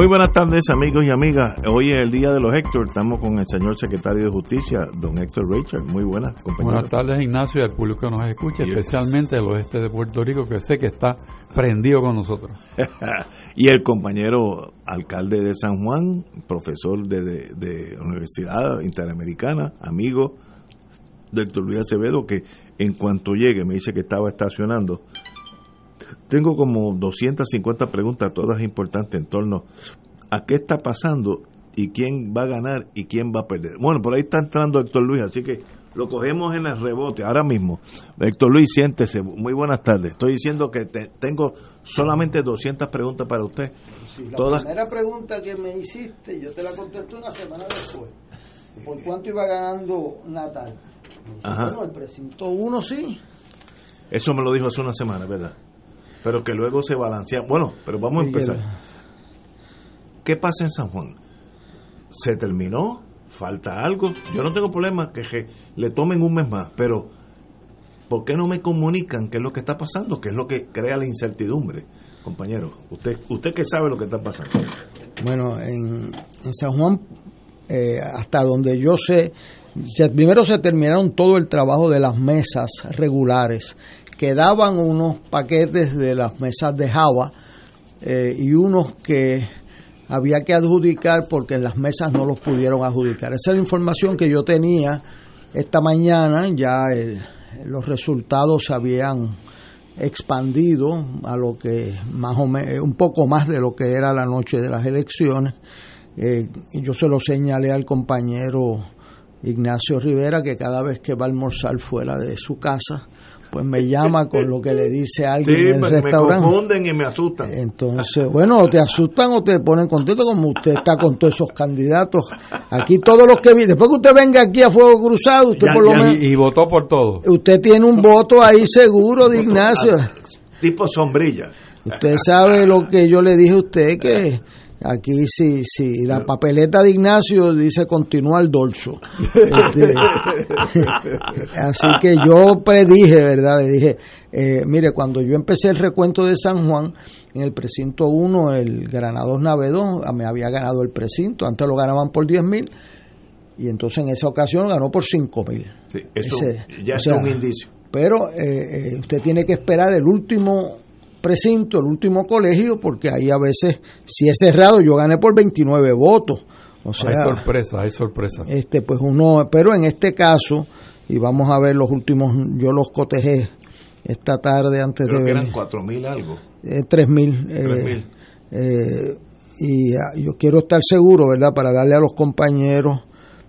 Muy buenas tardes amigos y amigas. Hoy es el día de los Héctor. Estamos con el señor secretario de Justicia, don Héctor Richard. Muy buenas, compañeros. Buenas tardes Ignacio y al público que nos escucha, especialmente el oeste de Puerto Rico que sé que está prendido con nosotros. y el compañero alcalde de San Juan, profesor de, de, de Universidad Interamericana, amigo de Héctor Luis Acevedo, que en cuanto llegue me dice que estaba estacionando tengo como 250 preguntas, todas importantes en torno a qué está pasando y quién va a ganar y quién va a perder. Bueno, por ahí está entrando Héctor Luis, así que lo cogemos en el rebote ahora mismo. Héctor Luis, siéntese. Muy buenas tardes. Estoy diciendo que tengo solamente 200 preguntas para usted. la primera pregunta que me hiciste, yo te la contesté una semana después. ¿Por cuánto iba ganando Natal? Bueno, el precinto uno sí. Eso me lo dijo hace una semana, ¿verdad? Pero que luego se balancea. Bueno, pero vamos a empezar. ¿Qué pasa en San Juan? ¿Se terminó? ¿Falta algo? Yo no tengo problema que le tomen un mes más, pero ¿por qué no me comunican qué es lo que está pasando? ¿Qué es lo que crea la incertidumbre? Compañero, usted, usted que sabe lo que está pasando. Bueno, en, San Juan, eh, hasta donde yo sé, primero se terminaron todo el trabajo de las mesas regulares quedaban unos paquetes de las mesas de Java eh, y unos que había que adjudicar porque en las mesas no los pudieron adjudicar. Esa es la información que yo tenía esta mañana, ya los resultados se habían expandido a lo que más o un poco más de lo que era la noche de las elecciones. Eh, yo se lo señalé al compañero Ignacio Rivera que cada vez que va a almorzar fuera de su casa, pues me llama con lo que le dice alguien en el restaurante. Me confunden y me asustan. Entonces, bueno, o te asustan o te ponen contento como usted está con todos esos candidatos. Aquí todos los que después que usted venga aquí a Fuego Cruzado, usted por lo menos y, votó por todo. Usted tiene un voto ahí seguro de Ignacio. Tipo sombrilla. Usted sabe lo que yo le dije a usted que Aquí sí, sí, la papeleta de Ignacio dice continúa el dorso. Este, así que yo predije, ¿verdad? Le dije, eh, mire, cuando yo empecé el recuento de San Juan, en el precinto 1, el Granados Navedón me había ganado el precinto, antes lo ganaban por 10 mil, y entonces en esa ocasión ganó por 5 mil. Sí, eso ya es un indicio. Pero eh, eh, usted tiene que esperar el último precinto, el último colegio, porque ahí a veces, si es cerrado, yo gané por 29 votos. O sea, hay sorpresa, hay sorpresa. Este, pues uno, pero en este caso, y vamos a ver los últimos, yo los cotejé esta tarde antes Creo de. que eran cuatro mil algo. Eh, tres mil. Eh, eh, y ah, yo quiero estar seguro, ¿verdad?, para darle a los compañeros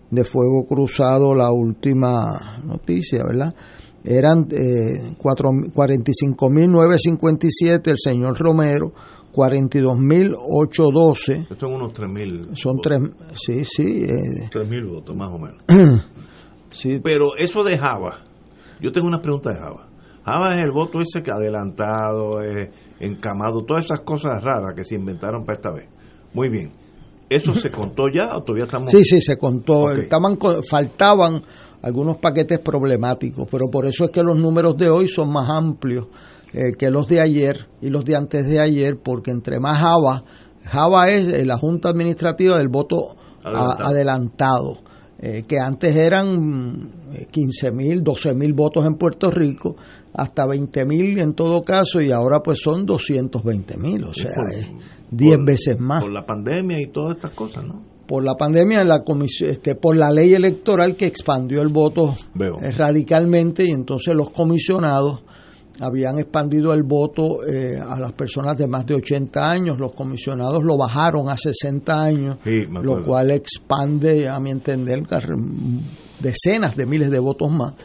de Fuego Cruzado la última noticia, ¿verdad? Eran eh, 45.957 el señor Romero, 42.812. Estos son unos 3.000. Son tres, sí, sí. Eh. 3.000 votos, más o menos. sí. Pero eso de Java, yo tengo una pregunta de Java. Java es el voto ese que adelantado, encamado, todas esas cosas raras que se inventaron para esta vez. Muy bien. ¿Eso se contó ya o todavía estamos...? Sí, sí, se contó. Estaban, faltaban algunos paquetes problemáticos, pero por eso es que los números de hoy son más amplios eh, que los de ayer y los de antes de ayer, porque entre más Java, Java es eh, la Junta Administrativa del voto adelantado, eh, que antes eran 15 mil, 12 mil votos en Puerto Rico, hasta 20 mil en todo caso, y ahora pues son 220 mil, o sea, es 10 veces más. Por la pandemia y todas estas cosas, ¿no? Por la pandemia, la comisión, este, por la ley electoral que expandió el voto eh, radicalmente y entonces los comisionados habían expandido el voto eh, a las personas de más de 80 años, los comisionados lo bajaron a 60 años, lo cual expande, a mi entender, decenas de miles de votos más,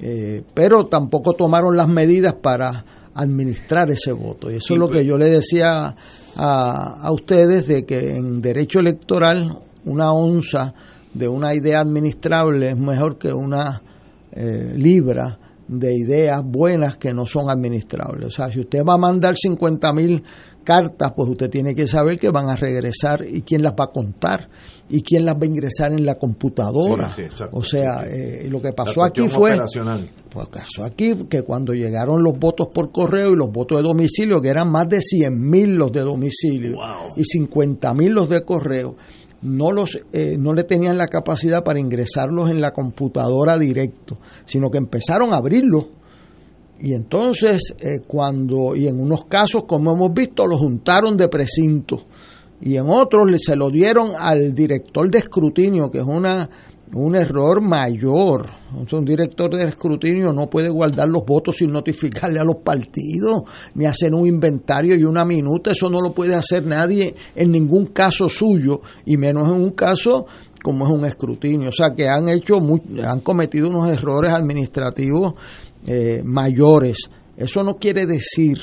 eh, pero tampoco tomaron las medidas para administrar ese voto. Y eso es lo que yo le decía a, a ustedes de que en derecho electoral una onza de una idea administrable es mejor que una eh, libra de ideas buenas que no son administrables. O sea, si usted va a mandar 50 mil cartas, pues usted tiene que saber que van a regresar y quién las va a contar y quién las va a ingresar en la computadora. o sea, eh, lo que pasó aquí fue, pues pasó aquí que cuando llegaron los votos por correo y los votos de domicilio, que eran más de 100 mil los de domicilio y 50 mil los de correo, no los eh, no le tenían la capacidad para ingresarlos en la computadora directo, sino que empezaron a abrirlos y entonces, eh, cuando, y en unos casos, como hemos visto, lo juntaron de precinto, y en otros se lo dieron al director de escrutinio, que es una, un error mayor. un director de escrutinio no puede guardar los votos sin notificarle a los partidos, ni hacer un inventario y una minuta, eso no lo puede hacer nadie en ningún caso suyo, y menos en un caso como es un escrutinio. O sea que han hecho, han cometido unos errores administrativos eh, mayores. Eso no quiere decir,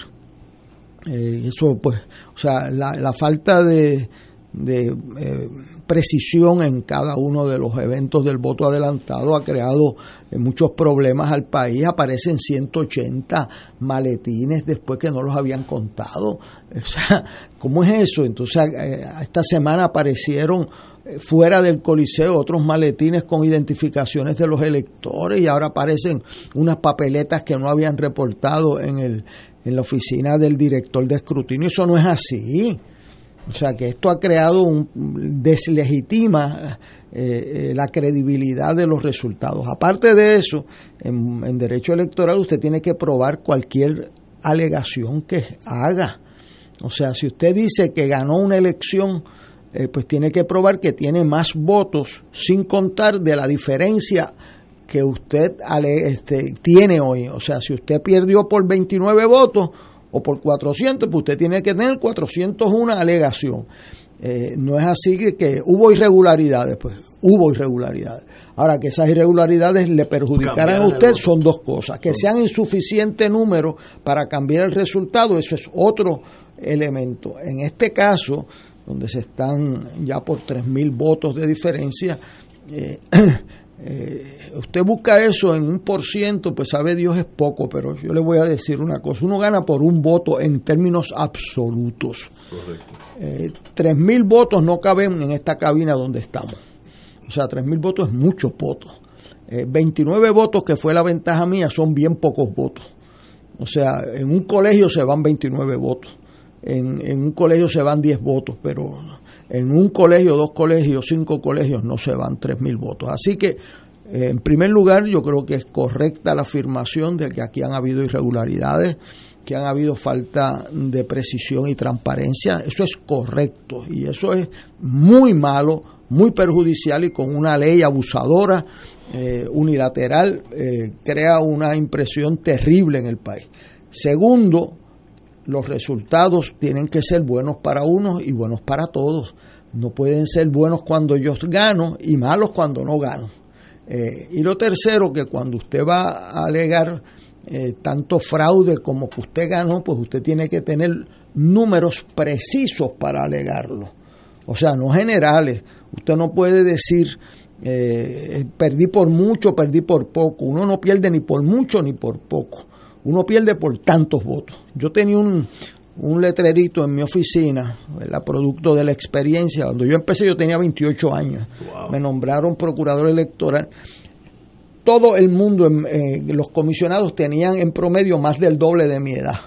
eh, eso pues, o sea, la, falta de, de eh, precisión en cada uno de los eventos del voto adelantado ha creado muchos problemas al país. Aparecen 180 maletines después que no los habían contado. O sea, ¿cómo es eso? Entonces, esta semana aparecieron fuera del Coliseo otros maletines con identificaciones de los electores y ahora aparecen unas papeletas que no habían reportado en, el, en la oficina del director de escrutinio. Eso no es así. O sea que esto ha creado un deslegitima eh, eh, la credibilidad de los resultados. Aparte de eso, en, derecho electoral usted tiene que probar cualquier alegación que haga. O sea, si usted dice que ganó una elección eh, pues tiene que probar que tiene más votos sin contar de la diferencia que usted este, tiene hoy. O sea, si usted perdió por 29 votos o por 400, pues usted tiene que tener 401 alegación. Eh, no es así que, que, hubo irregularidades, pues hubo irregularidades. Ahora, que esas irregularidades le perjudicaran a usted son dos cosas. Que sean insuficiente número para cambiar el resultado, eso es otro elemento. En este caso, donde se están ya por 3.000 votos de diferencia. Eh, eh, usted busca eso en un por ciento, pues sabe Dios es poco, pero yo le voy a decir una cosa, uno gana por un voto en términos absolutos. Eh, 3.000 votos no caben en esta cabina donde estamos. O sea, 3.000 votos es muchos votos. 29 eh, votos, que fue la ventaja mía, son bien pocos votos. O sea, en un colegio se van 29 votos en, un colegio se van 10 votos, pero en un colegio, dos colegios, cinco colegios no se van 3.000 votos. Así que, eh, en primer lugar, yo creo que es correcta la afirmación de que aquí han habido irregularidades, que han habido falta de precisión y transparencia. Eso es correcto y eso es muy malo, muy perjudicial y con una ley abusadora, eh, unilateral, eh, crea una impresión terrible en el país. Segundo, los resultados tienen que ser buenos para unos y buenos para todos. No pueden ser buenos cuando yo gano y malos cuando no gano. Eh, y lo tercero, que cuando usted va a alegar eh, tanto fraude como que usted ganó, pues usted tiene que tener números precisos para alegarlo. O sea, no generales. Usted no puede decir, eh, perdí por mucho, perdí por poco. Uno no pierde ni por mucho ni por poco uno pierde por tantos votos. Yo tenía un, un letrerito en mi oficina, ¿verdad? producto de la experiencia. Cuando yo empecé yo tenía 28 años. Me nombraron procurador electoral. Todo el mundo, eh, los comisionados tenían en promedio más del doble de mi edad.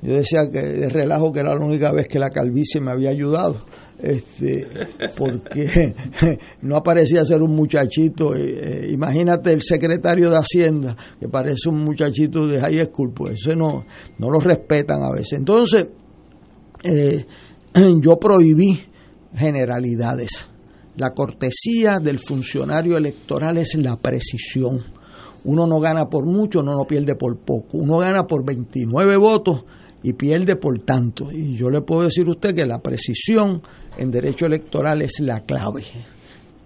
Yo decía que de relajo que era la única vez que la calvicie me había ayudado, este, porque no aparecía ser un muchachito. Eh, eh, imagínate el secretario de Hacienda, que parece un muchachito de high school, pues eso no, no lo respetan a veces. Entonces, eh, yo prohibí generalidades. La cortesía del funcionario electoral es la precisión. Uno no gana por mucho, uno no pierde por poco. Uno gana por 29 votos y pierde por tanto. Y yo le puedo decir a usted que la precisión en derecho electoral es la clave.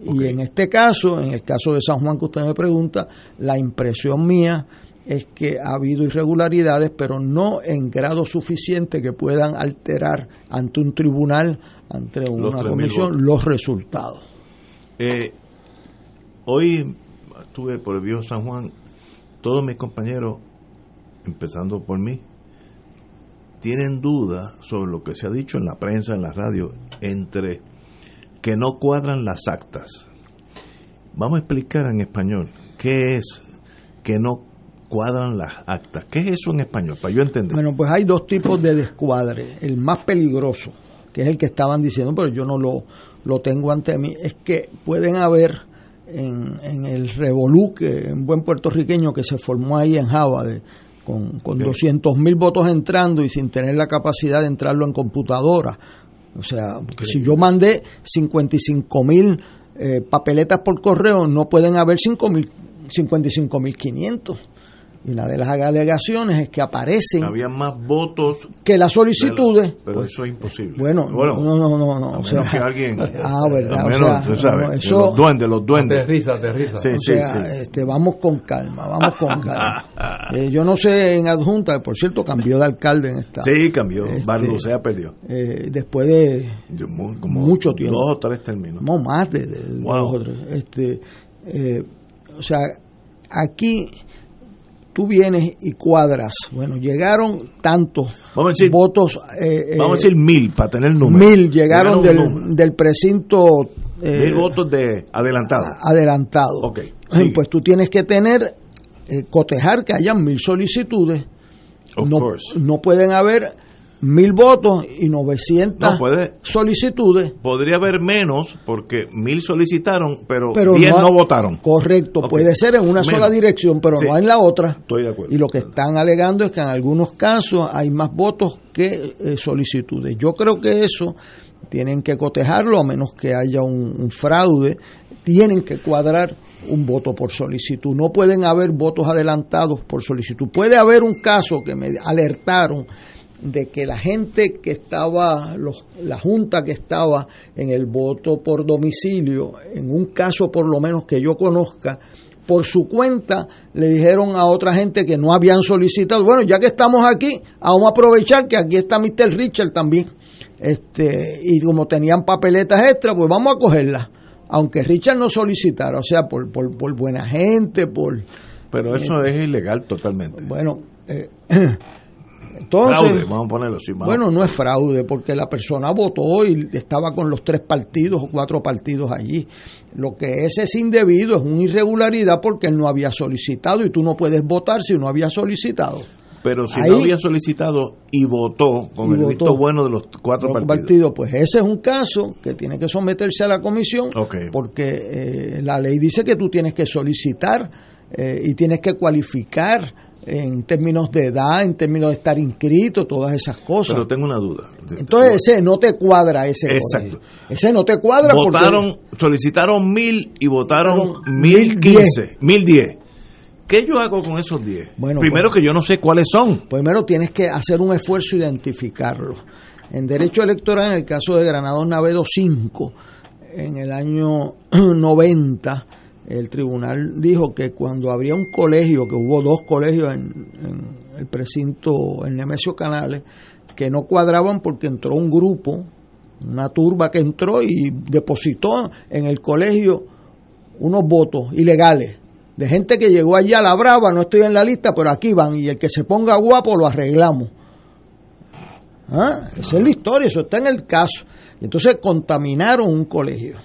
Y en este caso, en el caso de San Juan que usted me pregunta, la impresión mía es que ha habido irregularidades, pero no en grado suficiente que puedan alterar ante un tribunal, ante una comisión, los resultados. Eh, hoy estuve por el viejo San Juan, todos mis compañeros, empezando por mí, tienen dudas sobre lo que se ha dicho en la prensa, en la radio, entre que no cuadran las actas. Vamos a explicar en español qué es que no cuadran las actas. ¿Qué es eso en español? Para yo entender. Bueno, pues hay dos tipos de descuadre. El más peligroso, que es el que estaban diciendo, pero yo no lo, lo tengo ante mí, es que pueden haber en, en el revolú, que un buen puertorriqueño que se formó ahí en Java, con, con 200 mil votos entrando y sin tener la capacidad de entrarlo en computadora. O sea, si yo mandé 55 mil eh, papeletas por correo, no pueden haber 55 mil 500. Y una de las alegaciones es que aparecen. Había más votos que las solicitudes. pero pues, eso es imposible. Bueno, no, no, no. no o sea, que alguien. Ah, verdad. Menos, o sea, eso, los duendes, los duendes. Aterriza, aterriza. Sí, o sea, Este, vamos con calma, vamos con calma. eh, yo no sé en adjunta, por cierto, cambió de alcalde en esta. Sí, cambió. Este, Barlucea perdió. Eh, después de como mucho tiempo. Dos o tres términos. No, más de, de wow. dos o tres. Este, eh, o sea, aquí tú vienes y cuadras. Bueno, llegaron tantos vamos a decir, votos. Eh, vamos a decir mil para tener número. Mil llegaron, llegaron del, del, precinto. Eh, mil votos de adelantado. Adelantado. Ok. Pues tú tienes que tener, eh, cotejar que hayan mil solicitudes. Of no, course. no pueden haber mil votos y 900 no, puede, solicitudes. Podría haber menos porque mil solicitaron, pero, pero 10 no, no, votaron. Correcto, okay. puede ser en una menos. sola dirección, pero sí. no en la otra. Estoy de acuerdo. Y lo que están alegando es que en algunos casos hay más votos que eh, solicitudes. Yo creo que eso tienen que cotejarlo a menos que haya un, un fraude. Tienen que cuadrar un voto por solicitud. No pueden haber votos adelantados por solicitud. Puede haber un caso que me alertaron de que la gente que estaba, los, la junta que estaba en el voto por domicilio, en un caso por lo menos que yo conozca, por su cuenta le dijeron a otra gente que no habían solicitado, bueno, ya que estamos aquí, vamos a aprovechar que aquí está Mr. Richard también. Este, y como tenían papeletas extra, pues vamos a cogerlas. Aunque Richard no solicitara, o sea, por, por, por buena gente, por... Pero eso eh, es ilegal totalmente. Bueno, eh, entonces, fraude, vamos a ponerlo así. Bueno, no es fraude, porque la persona votó y estaba con los tres partidos o cuatro partidos allí. Lo que es es indebido, es una irregularidad porque él no había solicitado y tú no puedes votar si no había solicitado. Pero si Ahí, no había solicitado y votó con y el votó, visto bueno de los cuatro partidos. Pues ese es un caso que tiene que someterse a la comisión okay. porque eh, la ley dice que tú tienes que solicitar eh, y tienes que cualificar en términos de edad, en términos de estar inscrito, todas esas cosas. Pero tengo una duda. Entonces ese no te cuadra ese. Exacto. Colegio. Ese no te cuadra votaron, porque solicitaron mil y votaron mil quince, mil diez. ¿Qué yo hago con esos diez? Bueno, Primero pues, que yo no sé cuáles son. Primero tienes que hacer un esfuerzo identificarlos. En derecho electoral, en el caso de Granados Navedo 5, en el año 90, el tribunal dijo que cuando habría un colegio, que hubo dos colegios en, el precinto, en Nemesio Canales, que no cuadraban porque entró un grupo, una turba que entró y depositó en el colegio unos votos ilegales. De gente que llegó allá a la brava, no estoy en la lista, pero aquí van, y el que se ponga guapo lo arreglamos. ¿Ah? Esa es la historia, eso está en el caso. Y entonces contaminaron un colegio.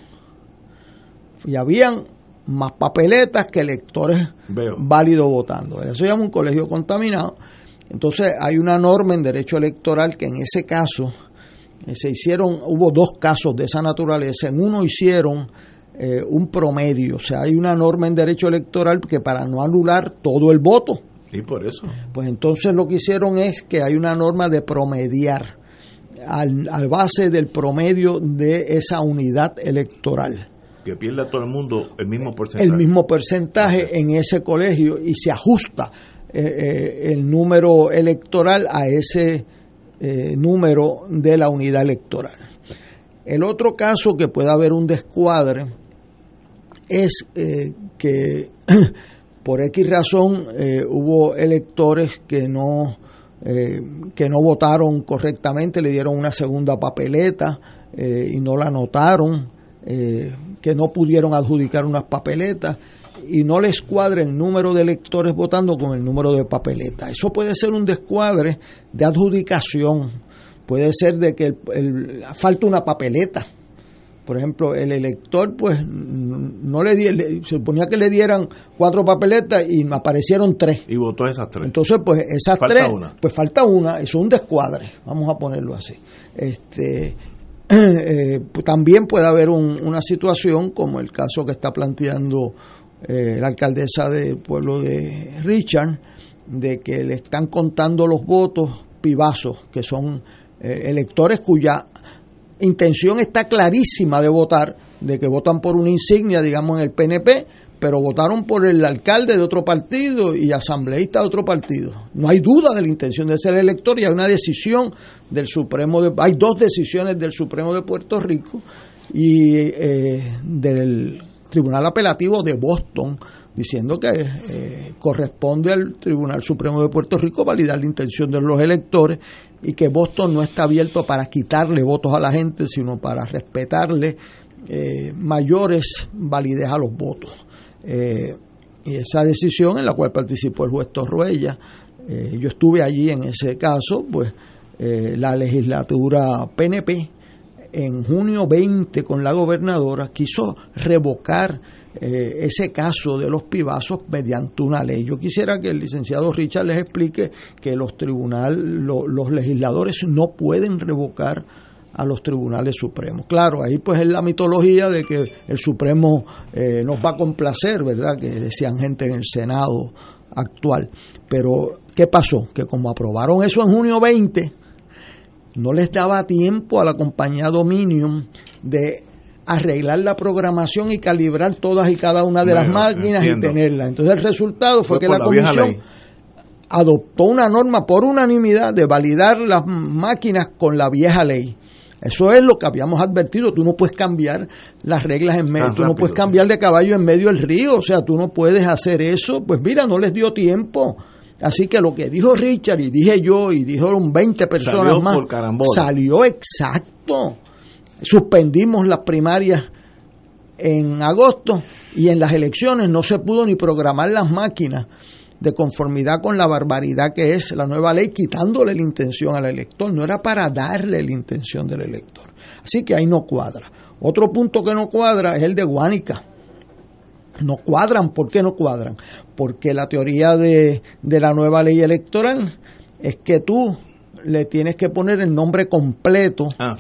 Y habían más papeletas que electores Veo. válidos votando. Eso se llama un colegio contaminado. Entonces hay una norma en derecho electoral que en ese caso eh, se hicieron, hubo dos casos de esa naturaleza. En uno hicieron eh, un promedio, o sea, hay una norma en derecho electoral que para no anular todo el voto. Y por eso. Pues entonces lo que hicieron es que hay una norma de promediar al, al base del promedio de esa unidad electoral que pierda todo el mundo el mismo porcentaje. El mismo porcentaje okay. en ese colegio y se ajusta eh, eh, el número electoral a ese eh, número de la unidad electoral. El otro caso que puede haber un descuadre es que por X razón hubo electores que no, eh, que no votaron correctamente, le dieron una segunda papeleta y no la anotaron, que no pudieron adjudicar unas papeletas y no les cuadra el número de electores votando con el número de papeletas. Eso puede ser un descuadre de adjudicación, puede ser de que falta una papeleta por ejemplo, el elector, pues, no le, se suponía que le dieran cuatro papeletas y aparecieron tres. Y votó esas tres. Entonces, pues, esas tres, pues falta una, eso es un descuadre, vamos a ponerlo así. Este, eh, pues, también puede haber una situación como el caso que está planteando eh, la alcaldesa del pueblo de Richard, de que le están contando los votos pibazos, que son eh, electores cuya intención está clarísima de votar, de que votan por una insignia, digamos, en el PNP, pero votaron por el alcalde de otro partido y asambleísta de otro partido. No hay duda de la intención de ser elector y hay una decisión del Supremo, de, hay dos decisiones del Supremo de Puerto Rico y eh, del Tribunal Apelativo de Boston diciendo que eh, corresponde al Tribunal Supremo de Puerto Rico validar la intención de los electores y que Boston no está abierto para quitarle votos a la gente, sino para respetarle eh, mayores validez a los votos. Eh, y esa decisión en la cual participó el juez Torruella, eh, yo estuve allí en ese caso, pues la legislatura PNP en junio 20 con la gobernadora quiso revocar eh, ese caso de los pibazos mediante una ley. Yo quisiera que el licenciado Richard les explique que los tribunales, los legisladores no pueden revocar a los tribunales supremos. Claro, ahí pues es la mitología de que el Supremo eh, nos va a complacer, ¿verdad? Que decían gente en el Senado actual. Pero, ¿qué pasó? Que como aprobaron eso en junio 20, no les daba tiempo a la compañía Dominion de arreglar la programación y calibrar todas y cada una de las máquinas y tenerlas. Entonces el resultado fue, que la, comisión adoptó una norma por unanimidad de validar las máquinas con la vieja ley. Eso es lo que habíamos advertido. Tú no puedes cambiar las reglas en medio, tú no puedes cambiar de caballo en medio del río. O sea, tú no puedes hacer eso. Pues mira, no les dio tiempo. Así que lo que dijo Richard y dije yo y dijeron 20 personas más, salió exacto suspendimos las primarias en agosto y en las elecciones no se pudo ni programar las máquinas de conformidad con la barbaridad que es la nueva ley, quitándole la intención al elector. No era para darle la intención del elector. Así que ahí no cuadra. Otro punto que no cuadra es el de Guánica. No cuadran. ¿Por qué no cuadran? Porque la teoría de, de la nueva ley electoral es que tú le tienes que poner el nombre completo ah,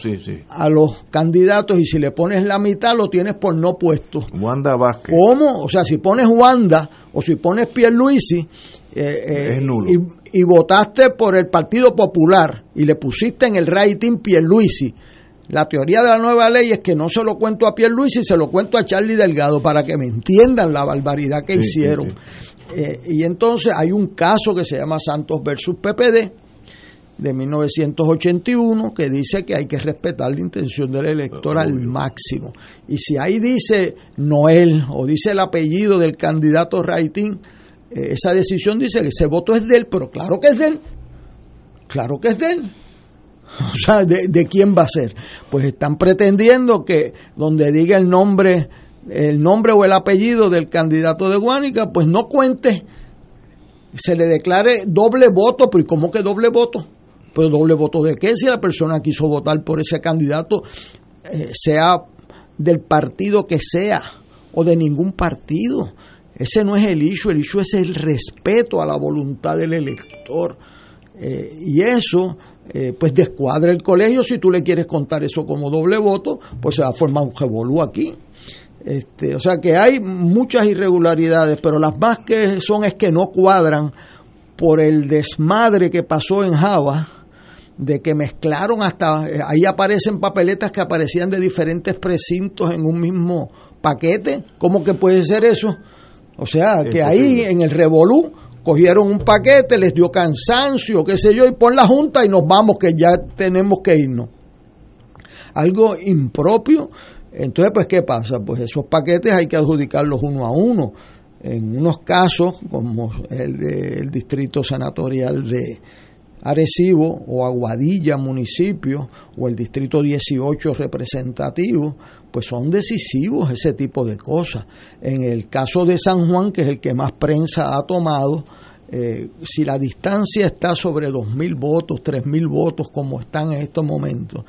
a los candidatos y si le pones la mitad lo tienes por no puesto. Wanda Vázquez. ¿Cómo? O sea, si pones Wanda o si pones Pierluisi eh, eh, Y, y, votaste por el Partido Popular y le pusiste en el rating Pierluisi, la teoría de la nueva ley es que no se lo cuento a Pierluisi, se lo cuento a Charlie Delgado para que me entiendan la barbaridad que hicieron. Eh, y entonces hay un caso que se llama Santos versus PPD, de 1981 que dice que hay que respetar la intención del elector al máximo. Y si ahí dice Noel o dice el apellido del candidato Raitín, eh, esa decisión dice que ese voto es de él, pero claro que es de él. Claro que es de él. O sea, ¿de, ¿de, quién va a ser? Pues están pretendiendo que donde diga el nombre, el nombre o el apellido del candidato de Guánica, pues no cuente, se le declare doble voto, pero ¿cómo que doble voto? Pero doble voto de qué si la persona quiso votar por ese candidato, eh, sea del partido que sea o de ningún partido. Ese no es el issue, el issue es el respeto a la voluntad del elector. Eh, y eso, eh, pues descuadra el colegio. Si tú le quieres contar eso como doble voto, pues se va a formar un revolú aquí. Este, o sea que hay muchas irregularidades, pero las más que son es que no cuadran por el desmadre que pasó en Java de que mezclaron hasta, eh, ahí aparecen papeletas que aparecían de diferentes precintos en un mismo paquete. ¿Cómo que puede ser eso? O sea, que ahí en el revolú cogieron un paquete, les dio cansancio, qué sé yo, y pon la junta y nos vamos, que ya tenemos que irnos. Algo impropio. Entonces, pues, ¿qué pasa? Pues esos paquetes hay que adjudicarlos uno a uno. En unos casos, como el del distrito senatorial de Arecibo o Aguadilla municipio o el distrito 18 representativo, pues son decisivos ese tipo de cosas. En el caso de San Juan, que es el que más prensa ha tomado, eh, si la distancia está sobre 2.000 votos, 3.000 votos como están en estos momentos,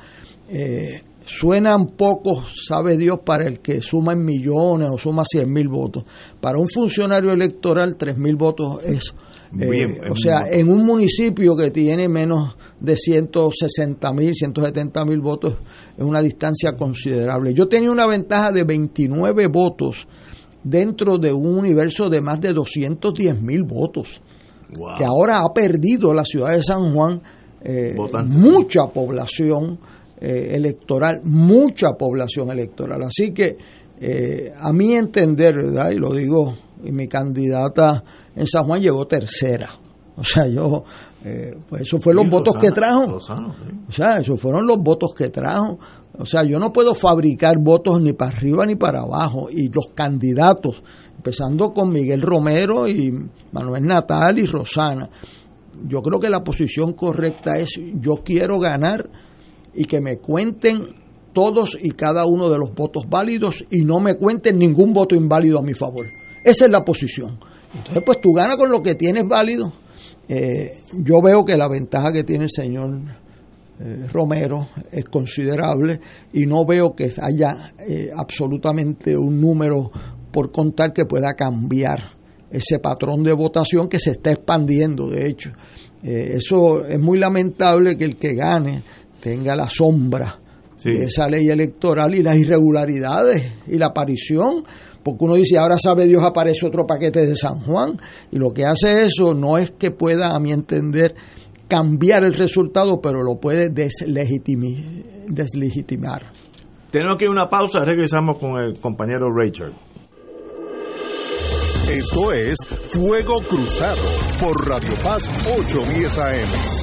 eh, suenan pocos, sabe Dios, para el que suma en millones o suma 100.000 votos. Para un funcionario electoral, 3.000 votos es eh, o sea, en un municipio que tiene menos de 160 mil, 170 mil votos, es una distancia considerable. Yo tenía una ventaja de 29 votos dentro de un universo de más de 210 mil votos, que ahora ha perdido la ciudad de San Juan eh, mucha población eh, electoral, mucha población electoral. Así que, a mi entender, ¿verdad? Y lo digo, y mi candidata en San Juan llegó tercera. O sea, yo, eh, pues eso fue los votos que trajo. O sea, esos fueron los votos que trajo. O sea, yo no puedo fabricar votos ni para arriba ni para abajo. Y los candidatos, empezando con Miguel Romero y Manuel Natal y Rosana, yo creo que la posición correcta es yo quiero ganar y que me cuenten todos y cada uno de los votos válidos y no me cuenten ningún voto inválido a mi favor. Esa es la posición. Entonces, pues tú ganas con lo que tienes válido. Eh, yo veo que la ventaja que tiene el señor eh, Romero es considerable y no veo que haya eh, absolutamente un número por contar que pueda cambiar ese patrón de votación que se está expandiendo, de hecho. eso es muy lamentable que el que gane tenga la sombra de esa ley electoral y las irregularidades y la aparición porque uno dice, ahora sabe Dios, aparece otro paquete de San Juan, y lo que hace eso no es que pueda, a mi entender, cambiar el resultado, pero lo puede deslegitimar. Tenemos que ir a una pausa, regresamos con el compañero Richard. Esto es Fuego Cruzado por Radio Paz 810 AM.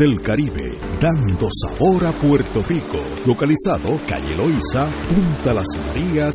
del Caribe, dando sabor a Puerto Rico. Localizado calle Loíza, Punta Las Marías,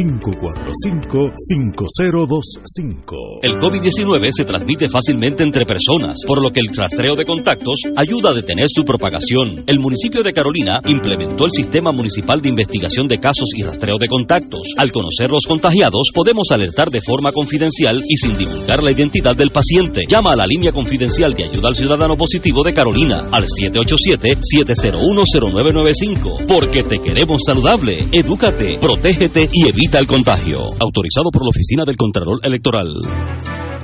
787-545-5025. El COVID-19 se transmite fácilmente entre personas, por lo que el rastreo de contactos ayuda a detener su propagación. El municipio de Carolina implementó el Sistema Municipal de Investigación de Casos y Rastreo de Contactos. Al conocer los contagiados, podemos alertar de forma confidencial y sin divulgar la identidad del paciente. Llama a la línea confidencial de ayuda al ciudadano positivo de Carolina al 787-701-0995. Porque te queremos saludable. Edúcate, protégete y evita el contagio. Autorizado por la Oficina del Contralor Electoral.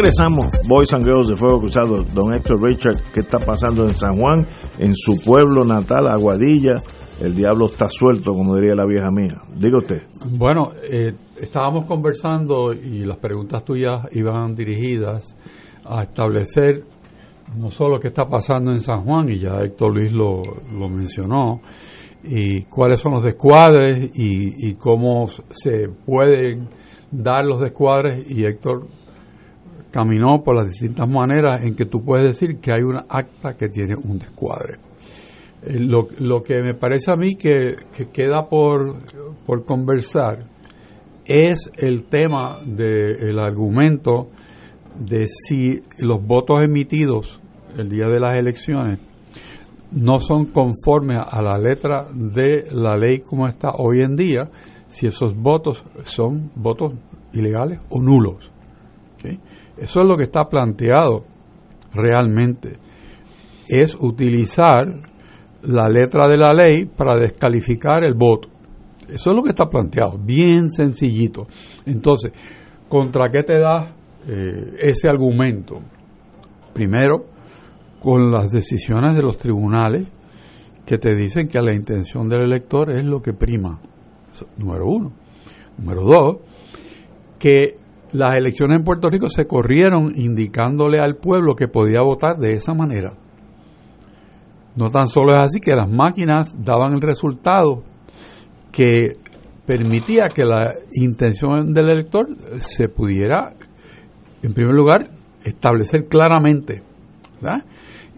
Regresamos, Boys and Girls de Fuego Cruzado, don Héctor Richard, ¿qué está pasando en San Juan, en su pueblo natal, Aguadilla? El diablo está suelto, como diría la vieja mía. Diga usted. Bueno, eh, estábamos conversando y las preguntas tuyas iban dirigidas a establecer no solo qué está pasando en San Juan, y ya Héctor Luis lo, lo mencionó, y cuáles son los descuadres y, y, cómo se pueden dar los descuadres, y Héctor caminó por las distintas maneras en que tú puedes decir que hay una acta que tiene un descuadre. Eh, lo, lo que me parece a mí que, que queda por, por conversar es el tema del argumento de si los votos emitidos el día de las elecciones no son conformes a la letra de la ley como está hoy en día, si esos votos son votos ilegales o nulos. Eso es lo que está planteado realmente. Es utilizar la letra de la ley para descalificar el voto. Eso es lo que está planteado, bien sencillito. Entonces, ¿contra qué te da eh, ese argumento? Primero, con las decisiones de los tribunales que te dicen que la intención del elector es lo que prima. Número uno. Número dos, que las elecciones en Puerto Rico se corrieron indicándole al pueblo que podía votar de esa manera. No tan solo es así que las máquinas daban el resultado que permitía que la intención del elector se pudiera, en primer lugar, establecer claramente.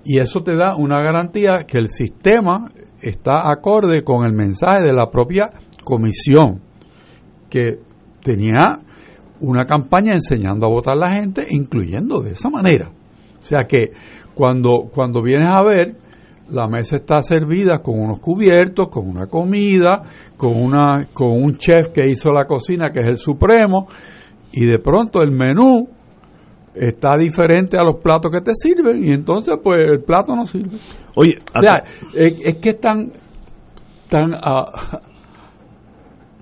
Y eso te da una garantía que el sistema está acorde con el mensaje de la propia comisión, que tenía una campaña enseñando a votar la gente, incluyendo de esa manera. O sea que cuando, cuando vienes a ver, la mesa está servida con unos cubiertos, con una comida, con, una, con un chef que hizo la cocina, que es el supremo, y de pronto el menú está diferente a los platos que te sirven, y entonces pues el plato no sirve. Oye, o sea, es, que es tan, tan uh,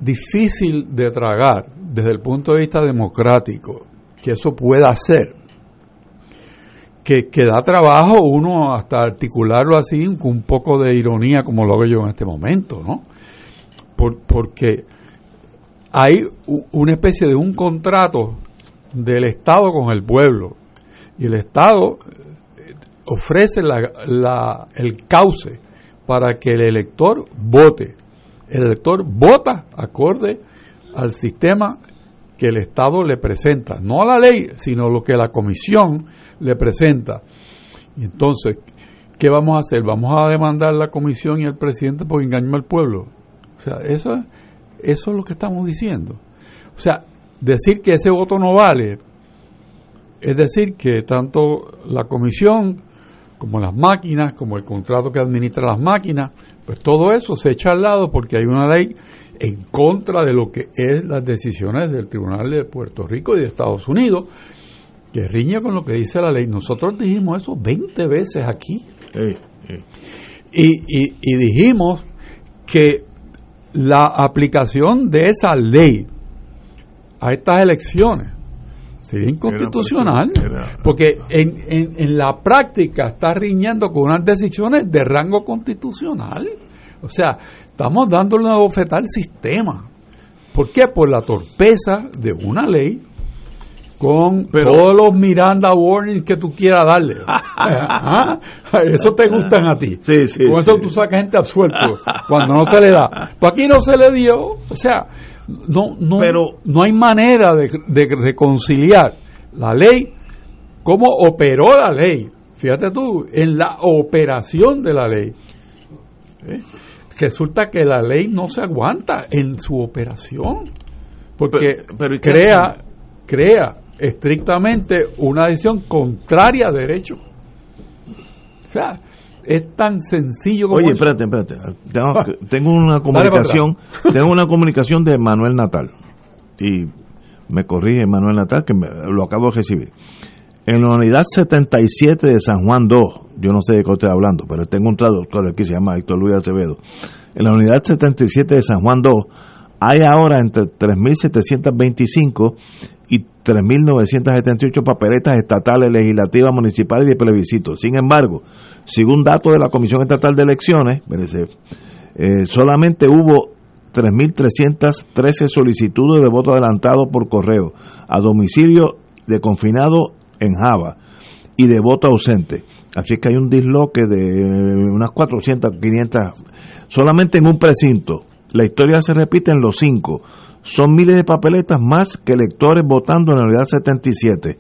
difícil de tragar desde el punto de vista democrático que eso pueda ser que, que, da trabajo uno hasta articularlo así con un poco de ironía como lo hago yo en este momento, ¿no? porque hay una especie de un contrato del Estado con el pueblo y el Estado eh, ofrece la, la, el cauce para que el elector vote. El elector vota acorde al sistema que el Estado le presenta, no a la ley, sino lo que la comisión le presenta. Y entonces, ¿qué vamos a hacer? ¿Vamos a demandar a la comisión y al presidente por engañar al pueblo? O sea, eso, eso es lo que estamos diciendo. O sea, decir que ese voto no vale, es decir, que tanto la comisión como las máquinas, como el contrato que administra las máquinas, pues todo eso se echa al lado porque hay una ley en contra de lo que es las decisiones del Tribunal de Puerto Rico y de Estados Unidos, que riñe con lo que dice la ley. Nosotros dijimos eso 20 veces aquí. Y, y, dijimos que la aplicación de esa ley a estas elecciones sería inconstitucional, porque en, en, en, la práctica está riñendo con unas decisiones de rango constitucional. O sea, estamos dándole una bofetada al sistema. ¿Por qué? Por la torpeza de una ley con todos los Miranda warnings que tú quieras darle. ¿Ah? Eso te gustan a ti. Sí, sí, con eso tú sacas gente absuelto cuando no se le da. Pues aquí no se le dio. O sea, no, no, Pero, no hay manera de, de reconciliar la ley, cómo operó la ley. Fíjate tú, en la operación de la ley. ¿Eh? resulta que la ley no se aguanta en su operación porque crea crea estrictamente una decisión contraria a derecho. O sea, es tan sencillo como Oye, espérate, espérate. Tengo, una comunicación, tengo una comunicación de Manuel Natal. Y me corrige Manuel Natal que lo acabo de recibir. En la unidad 77 de San Juan 2, yo no sé de qué estoy hablando, pero tengo un traductor aquí, se llama Héctor Luis Acevedo. En la unidad 77 de San Juan 2 hay ahora entre 3.725 y 3.978 papeletas estatales, legislativas, municipales y de plebiscito. Sin embargo, según datos de la Comisión Estatal de Elecciones, eh, solamente hubo 3.313 solicitudes de voto adelantado por correo a domicilio de confinado en Java y de voto ausente. Así que hay un disloque de unas 400, 500, solamente en un precinto. La historia se repite en los cinco. Son miles de papeletas más que electores votando en la unidad 77.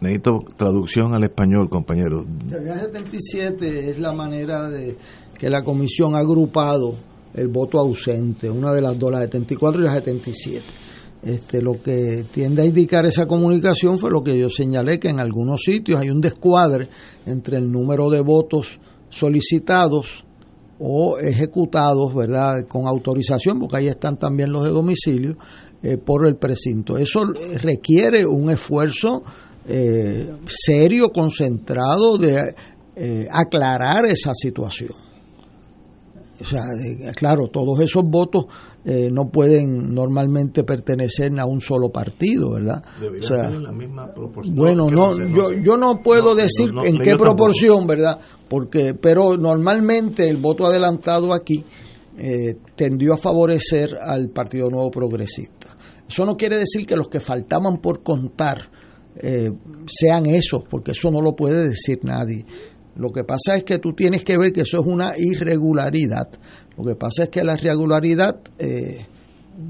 Necesito traducción al español, compañero. La unidad 77 es la manera de que la comisión ha agrupado el voto ausente, una de las dos, la 74 y la 77. Este, lo que tiende a indicar esa comunicación fue lo que yo señalé, que en algunos sitios hay un descuadre entre el número de votos solicitados o ejecutados, ¿verdad?, con autorización, porque ahí están también los de domicilio, eh, por el precinto. Eso requiere un esfuerzo eh, serio, concentrado de eh, aclarar esa situación. O sea, claro, todos esos votos eh, no pueden normalmente pertenecer a un solo partido, ¿verdad? O sea, la misma proporción. Bueno, no, yo, yo no puedo decir en qué proporción, ¿verdad? Porque, pero normalmente el voto adelantado aquí eh, tendió a favorecer al Partido Nuevo Progresista. Eso no quiere decir que los que faltaban por contar eh, sean esos, porque eso no lo puede decir nadie. Lo que pasa es que tú tienes que ver que eso es una irregularidad. Lo que pasa es que la irregularidad eh,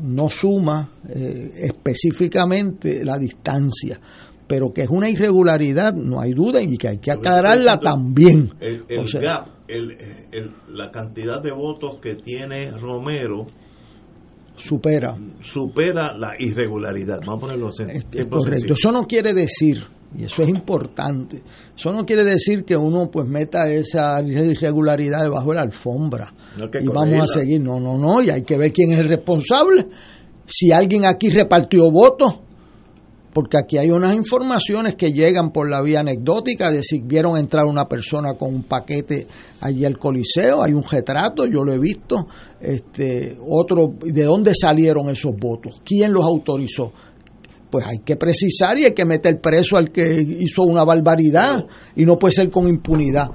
no suma eh, específicamente la distancia, pero que es una irregularidad, no hay duda, y que hay que aclararla también. El, gap, la cantidad de votos que tiene Romero supera supera la irregularidad. Vamos a ponerlo en, correcto. Eso no quiere decir y eso es importante. Eso no quiere decir que uno pues meta esa irregularidad debajo de la alfombra y vamos a seguir. No, no, no. Y hay que ver quién es el responsable. Si alguien aquí repartió votos, porque aquí hay unas informaciones que llegan por la vía anecdótica de si vieron entrar una persona con un paquete allí al coliseo, hay un retrato, yo lo he visto, este, otro, ¿de dónde salieron esos votos? ¿Quién los autorizó? Pues hay que precisar y hay que meter preso al que hizo una barbaridad y no puede ser con impunidad.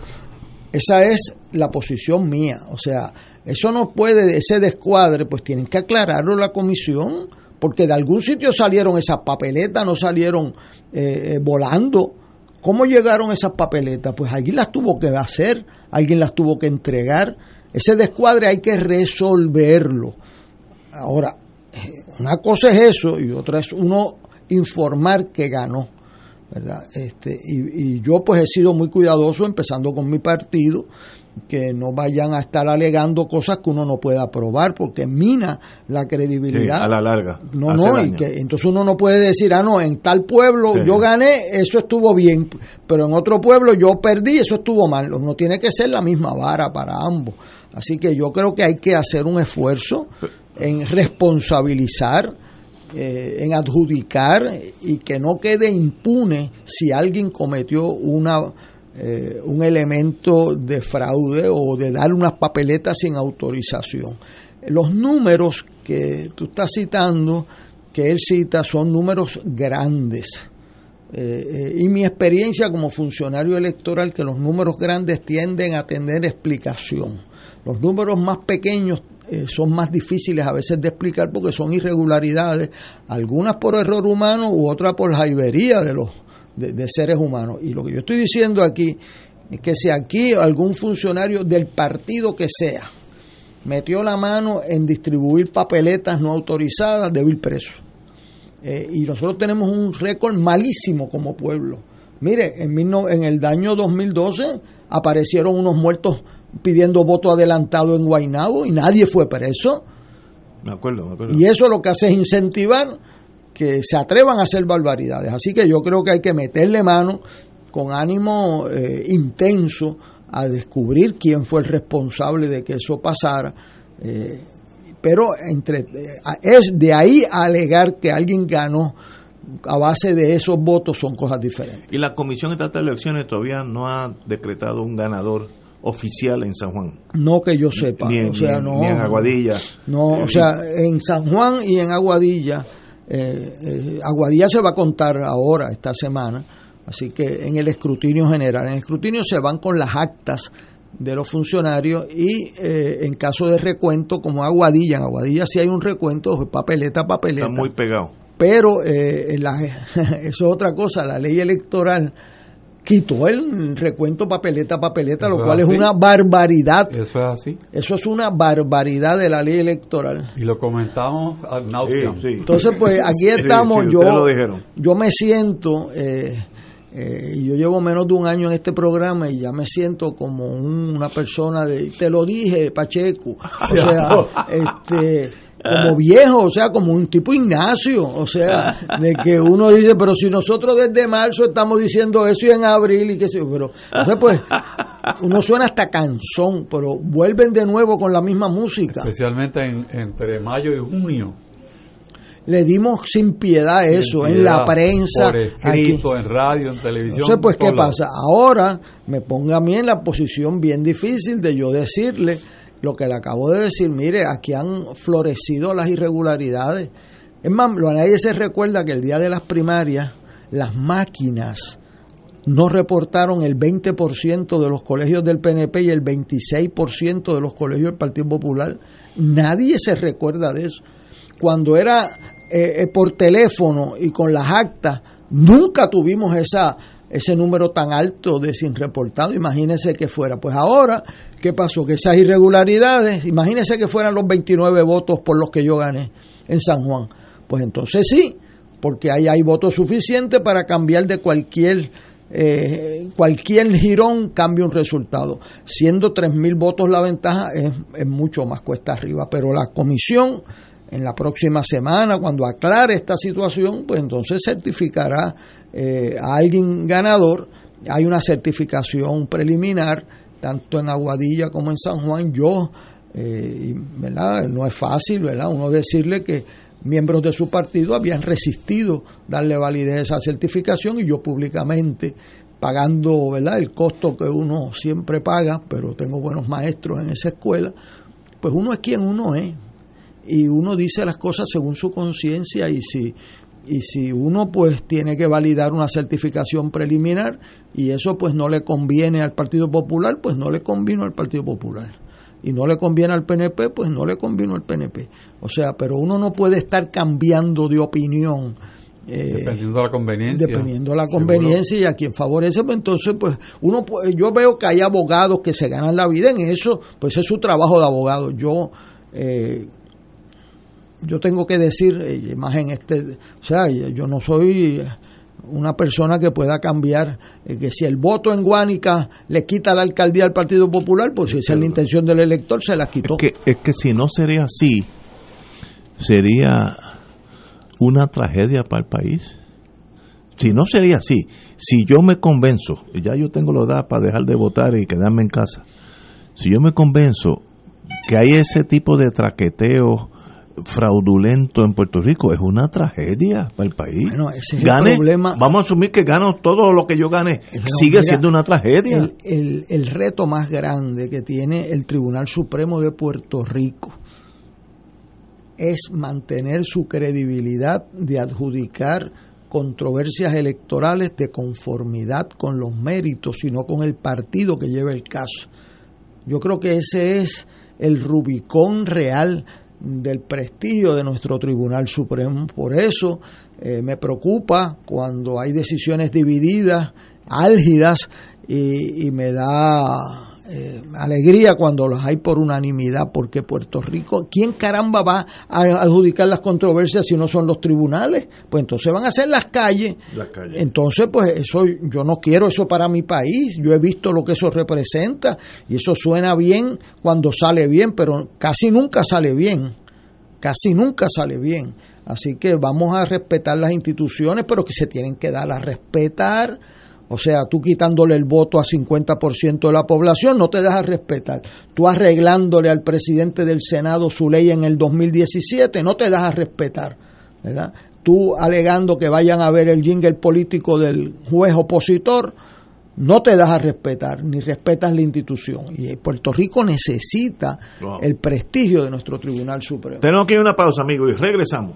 Esa es la posición mía. O sea, eso no puede, ese descuadre, pues tienen que aclararlo la comisión, porque de algún sitio salieron esas papeletas, no salieron eh, eh, volando. ¿Cómo llegaron esas papeletas? Pues alguien las tuvo que hacer, alguien las tuvo que entregar. Ese descuadre hay que resolverlo. Ahora, eh, una cosa es eso y otra es uno informar que ganó. ¿verdad? Este, y, yo pues he sido muy cuidadoso, empezando con mi partido, que no vayan a estar alegando cosas que uno no pueda probar, porque mina la credibilidad. a la larga. No, no, y que entonces uno no puede decir, ah, no, en tal pueblo yo gané, eso estuvo bien, pero en otro pueblo yo perdí, eso estuvo mal. No tiene que ser la misma vara para ambos. Así que yo creo que hay que hacer un esfuerzo en responsabilizar eh, en adjudicar y que no quede impune si alguien cometió una eh, un elemento de fraude o de dar unas papeletas sin autorización. Los números que tú estás citando, que él cita, son números grandes. Eh, y mi experiencia como funcionario electoral, que los números grandes tienden a tener explicación. Los números más pequeños eh, son más difíciles a veces de explicar porque son irregularidades, algunas por error humano u otras por jaibería de los de, seres humanos. Y lo que yo estoy diciendo aquí es que si aquí algún funcionario del partido que sea metió la mano en distribuir papeletas no autorizadas, debe ir preso. Eh, y nosotros tenemos un récord malísimo como pueblo. Mire, en, en el año 2012 aparecieron unos muertos pidiendo voto adelantado en Guaynabo y nadie fue preso. Me acuerdo, me acuerdo. Y eso lo que hace es incentivar que se atrevan a hacer barbaridades. Así que yo creo que hay que meterle mano con ánimo eh, intenso a descubrir quién fue el responsable de que eso pasara. Eh, pero entre eh, es de ahí a alegar que alguien ganó a base de esos votos son cosas diferentes. Y la Comisión Estatal de Elecciones todavía no ha decretado un ganador oficial en San Juan. No que yo sepa, ni, o sea, no, en Aguadilla. No, o sea, en San Juan y en Aguadilla, eh, eh, Aguadilla se va a contar ahora, esta semana, así que en el escrutinio general, en el escrutinio se van con las actas de los funcionarios y eh, en caso de recuento, como Aguadilla, en Aguadilla si hay un recuento, papeleta, papeleta. Está muy pegado. Pero eh, la, eso es otra cosa, la ley electoral quitó el recuento papeleta papeleta, lo cual es, una barbaridad. Eso es así. Eso es una barbaridad de la ley electoral. Y lo comentamos al Entonces, pues aquí estamos, yo, yo me siento, eh, eh, yo llevo menos de un año en este programa y ya me siento como una persona de, te lo dije, Pacheco, o sea, este como viejo, o sea, como un tipo Ignacio, o sea, de que uno dice, pero si nosotros desde marzo estamos diciendo eso y en abril y qué sé yo, pero entonces pues uno suena hasta canción, pero vuelven de nuevo con la misma música. Especialmente entre mayo y junio. Le dimos sin piedad eso en la prensa, por escrito, en radio, en televisión. Entonces, pues, ¿qué pasa? Ahora me ponga a mí en la posición bien difícil de yo decirle lo que le acabo de decir, mire, aquí han florecido las irregularidades. Es más, nadie se recuerda que el día de las primarias las máquinas no reportaron el 20% de los colegios del PNP y el 26% de los colegios del Partido Popular. Nadie se recuerda de eso. Cuando era eh, eh, por teléfono y con las actas, nunca tuvimos esa ese número tan alto de sin reportado, imagínense que fuera. Pues ahora, ¿qué pasó? Que esas irregularidades, imagínense que fueran los 29 votos por los que yo gané en San Juan. Pues entonces sí, porque ahí hay votos suficientes para cambiar de cualquier eh, cualquier girón cambia un resultado. Siendo 3.000 votos la ventaja es, es mucho más cuesta arriba, pero la comisión en la próxima semana, cuando aclare esta situación, pues entonces certificará eh, a alguien ganador. Hay una certificación preliminar, tanto en Aguadilla como en San Juan. Yo, eh, ¿verdad? No es fácil, ¿verdad? Uno decirle que miembros de su partido habían resistido darle validez a esa certificación y yo públicamente pagando ¿verdad? el costo que uno siempre paga, pero tengo buenos maestros en esa escuela, pues uno es quien uno es y uno dice las cosas según su conciencia y si y si uno pues tiene que validar una certificación preliminar y eso pues no le conviene al Partido Popular, pues no le convino al Partido Popular. Y no le conviene al PNP, pues no le convino al PNP. O sea, pero uno no puede estar cambiando de opinión. Eh, dependiendo de la conveniencia. Dependiendo de la conveniencia y a quien favorece, pues entonces, pues uno, yo veo que hay abogados que se ganan la vida en eso, pues es su trabajo de abogado. Yo eh, yo tengo que decir, eh, más en este, o sea, yo no soy una persona que pueda cambiar, eh, que si el voto en Guánica le quita la alcaldía al Partido Popular, pues si esa es la intención del elector, se la quitó. Es que, es que si no sería así, sería una tragedia para el país. Si no sería así, si yo me convenzo, ya yo tengo la edad para dejar de votar y quedarme en casa, si yo me convenzo que hay ese tipo de traqueteo, fraudulento en Puerto Rico es una tragedia para el país. Bueno, ese es el problema. Vamos a asumir que gano todo lo que yo gane. sigue siendo una tragedia. El, el, reto más grande que tiene el Tribunal Supremo de Puerto Rico es mantener su credibilidad de adjudicar controversias electorales de conformidad con los méritos, sino con el partido que lleva el caso. Yo creo que ese es el Rubicón real del prestigio de nuestro Tribunal Supremo. Por eso eh, me preocupa cuando hay decisiones divididas, álgidas, y, me da eh, alegría cuando las hay por unanimidad, porque Puerto Rico, ¿quién caramba va a adjudicar las controversias si no son los tribunales? Pues entonces van a ser las calles. Las calles. Entonces, pues eso yo no quiero eso para mi país. Yo he visto lo que eso representa y eso suena bien cuando sale bien, pero casi nunca sale bien. Casi nunca sale bien. Así que vamos a respetar las instituciones, pero que se tienen que dar a respetar o sea, tú quitándole el voto a 50% de la población, no te dejas respetar. Tú arreglándole al presidente del Senado su ley en el 2017, no te dejas respetar. ¿verdad? Tú alegando que vayan a ver el jingle político del juez opositor, no te dejas respetar, ni respetas la institución. Y Puerto Rico necesita el prestigio de nuestro Tribunal Supremo. Tenemos que ir a una pausa, amigos, y regresamos.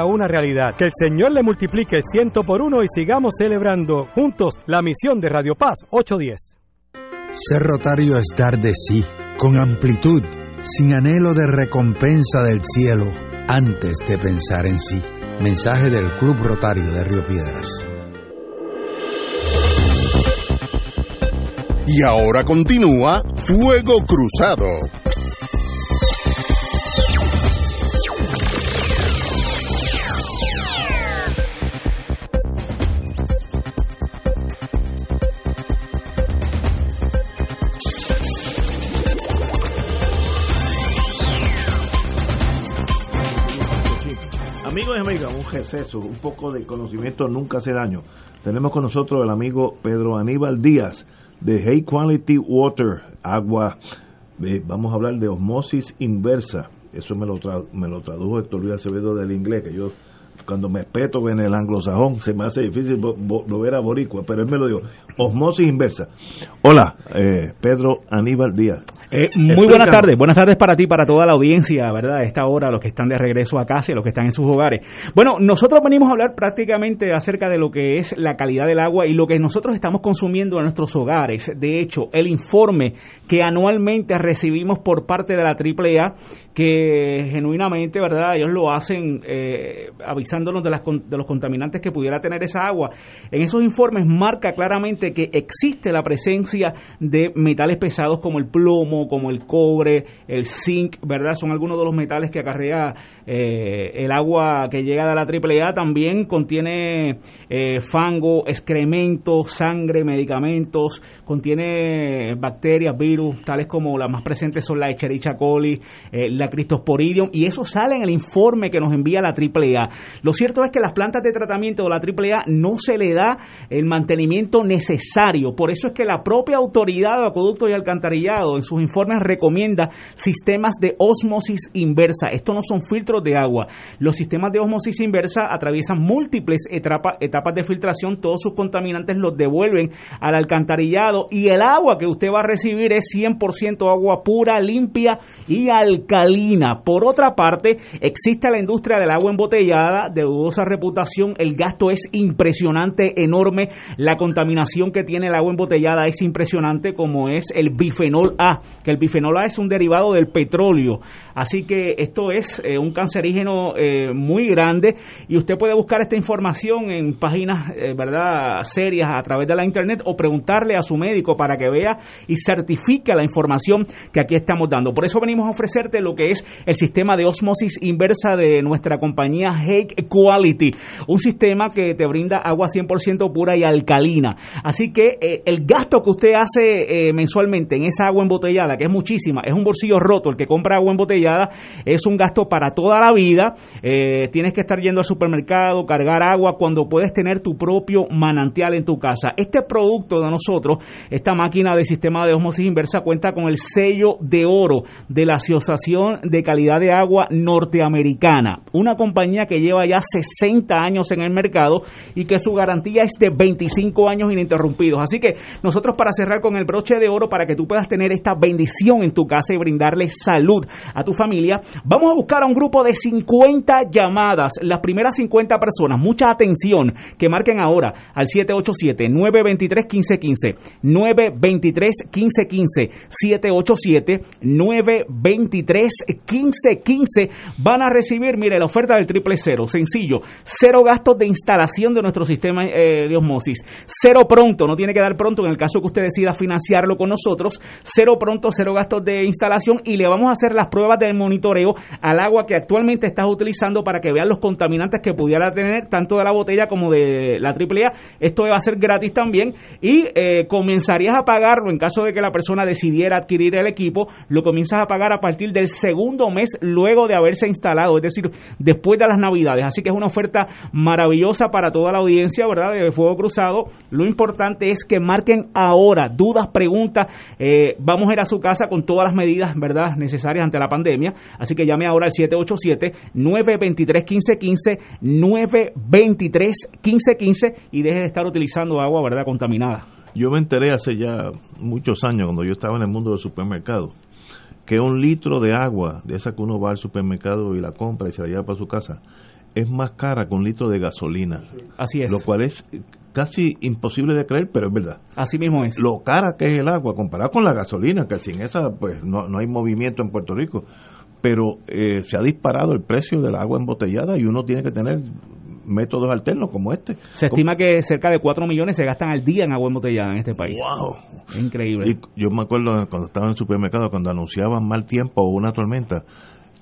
una realidad. Que el Señor le multiplique el ciento por uno y sigamos celebrando juntos la misión de Radio Paz 810. Ser rotario es dar de sí, con amplitud, sin anhelo de recompensa del cielo, antes de pensar en sí. Mensaje del Club Rotario de Río Piedras. Y ahora continúa Fuego Cruzado. Amigas, un receso, un poco de conocimiento nunca hace daño. Tenemos con nosotros el amigo Pedro Aníbal Díaz de High Quality Water, agua. eh, vamos a hablar de osmosis inversa. Eso me lo, me lo tradujo Héctor Luis Acevedo del inglés, que yo cuando me espeto en el anglosajón se me hace difícil vo- vo- volver a boricua, pero él me lo dijo. Osmosis inversa. Hola, eh, Pedro Aníbal Díaz. Eh, muy buenas tardes, buenas tardes para ti, para toda la audiencia, ¿verdad? A esta hora, los que están de regreso a casa y los que están en sus hogares. Bueno, nosotros venimos a hablar prácticamente acerca de lo que es la calidad del agua y lo que nosotros estamos consumiendo en nuestros hogares. De hecho, el informe que anualmente recibimos por parte de la AAA, que genuinamente, ¿verdad? Ellos lo hacen eh, avisándonos de, las, de los contaminantes que pudiera tener esa agua. En esos informes marca claramente que existe la presencia de metales pesados como el plomo, como el cobre, el zinc, ¿verdad? Son algunos de los metales que acarrea eh, el agua que llega de la AAA. También contiene eh, fango, excremento, sangre, medicamentos, contiene bacterias, virus, tales como las más presentes son la Echerichia coli, eh, la Cristosporidium, y eso sale en el informe que nos envía la AAA. Lo cierto es que las plantas de tratamiento de la AAA no se le da el mantenimiento necesario. Por eso es que la propia autoridad de acueducto y alcantarillado en sus informes recomienda sistemas de osmosis inversa. Estos no son filtros de agua. Los sistemas de osmosis inversa atraviesan múltiples etapa- etapas de filtración. Todos sus contaminantes los devuelven al alcantarillado y el agua que usted va a recibir es 100% agua pura, limpia y alcalina. Por otra parte, existe la industria del agua embotellada de dudosa reputación. El gasto es impresionante, enorme. La contaminación que tiene el agua embotellada es impresionante, como es el bifenol A, que el bifenol A es un derivado del petróleo. Así que esto es eh, un cancerígeno eh, muy grande y usted puede buscar esta información en páginas, eh, ¿verdad?, serias a través de la internet o preguntarle a su médico para que vea y certifique la información que aquí estamos dando. Por eso venimos a ofrecerte lo que es el sistema de osmosis inversa de nuestra compañía Hake Quality, un sistema que te brinda agua 100% pura y alcalina. Así que el gasto que usted hace mensualmente en esa agua embotellada que es muchísima, es un bolsillo roto. El que compra agua embotellada es un gasto para toda la vida. Eh, tienes que estar yendo al supermercado, cargar agua, cuando puedes tener tu propio manantial en tu casa. Este producto de nosotros, esta máquina de sistema de osmosis inversa, cuenta con el sello de oro de la Asociación de Calidad de Agua Norteamericana, una compañía que lleva ya 60 años en el mercado y que su garantía es de 25 años ininterrumpidos. Así que nosotros para cerrar con el broche de oro, para que tú puedas tener esta bendición en tu casa y brindarle salud a tu familia, vamos a buscar a un grupo de 50 llamadas, las primeras 50 personas, mucha atención, que marquen ahora al 787-923-1515, 923-1515, 787-923-1515, van a recibir, mire, la oferta del triple cero, sencillo, cero gastos de instalación de nuestro sistema eh, de osmosis, cero pronto, no tiene que dar pronto en el caso que usted decida financiarlo con nosotros, cero pronto, cero gastos de instalación y le vamos a hacer las pruebas del monitoreo al agua que actualmente estás utilizando para que vean los contaminantes que pudiera tener tanto de la botella como de la AAA. Esto va a ser gratis también y eh, comenzarías a pagarlo en caso de que la persona decidiera adquirir el equipo, lo comienzas a pagar a partir del segundo mes luego de haberse instalado, es decir, después de las navidades. Así que es una oferta maravillosa para toda la audiencia, ¿verdad? De Fuego Cruzado. Lo importante es que marquen ahora dudas, preguntas. Eh, vamos a ir a su casa con todas las medidas, ¿verdad?, necesarias ante la pandemia. Así que llame ahora al 787-923-1515, 923-1515 y deje de estar utilizando agua, ¿verdad?, contaminada. Yo me enteré hace ya muchos años, cuando yo estaba en el mundo del supermercado, que un litro de agua, de esa que uno va al supermercado y la compra y se la lleva para su casa, es más cara que un litro de gasolina. Así es. Lo cual es casi imposible de creer, pero es verdad. Así mismo es. Lo cara que es el agua comparado con la gasolina, que sin esa pues no, no hay movimiento en Puerto Rico. Pero eh, se ha disparado el precio del agua embotellada y uno tiene que tener métodos alternos como este. Se estima que cerca de 4 millones se gastan al día en agua embotellada en este país. ¡Wow! Increíble. Y yo me acuerdo cuando estaba en el supermercado, cuando anunciaban mal tiempo o una tormenta,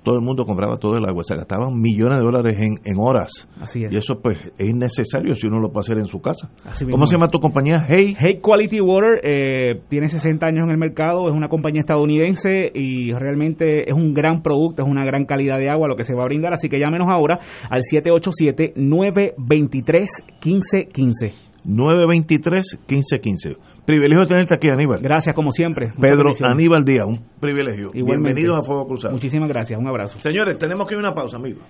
todo el mundo compraba todo el agua, se gastaban millones de dólares en, en horas. Así es. Y eso pues es innecesario si uno lo puede hacer en su casa. Así ¿Cómo mismo se llama tu compañía? Hey. Hey Quality Water eh, tiene 60 años en el mercado, es una compañía estadounidense y realmente es un gran producto, es una gran calidad de agua lo que se va a brindar, así que llámenos ahora al 787-923-1515. 923-1515. Privilegio de tenerte aquí, Aníbal. Gracias, como siempre. Pedro. Aníbal Díaz, un privilegio. Igualmente. Bienvenidos a Fuego Cruzado. Muchísimas gracias, un abrazo. Señores, tenemos que ir a una pausa, amigos.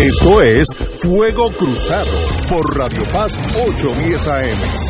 Esto es Fuego Cruzado por Radio Paz 810 AM.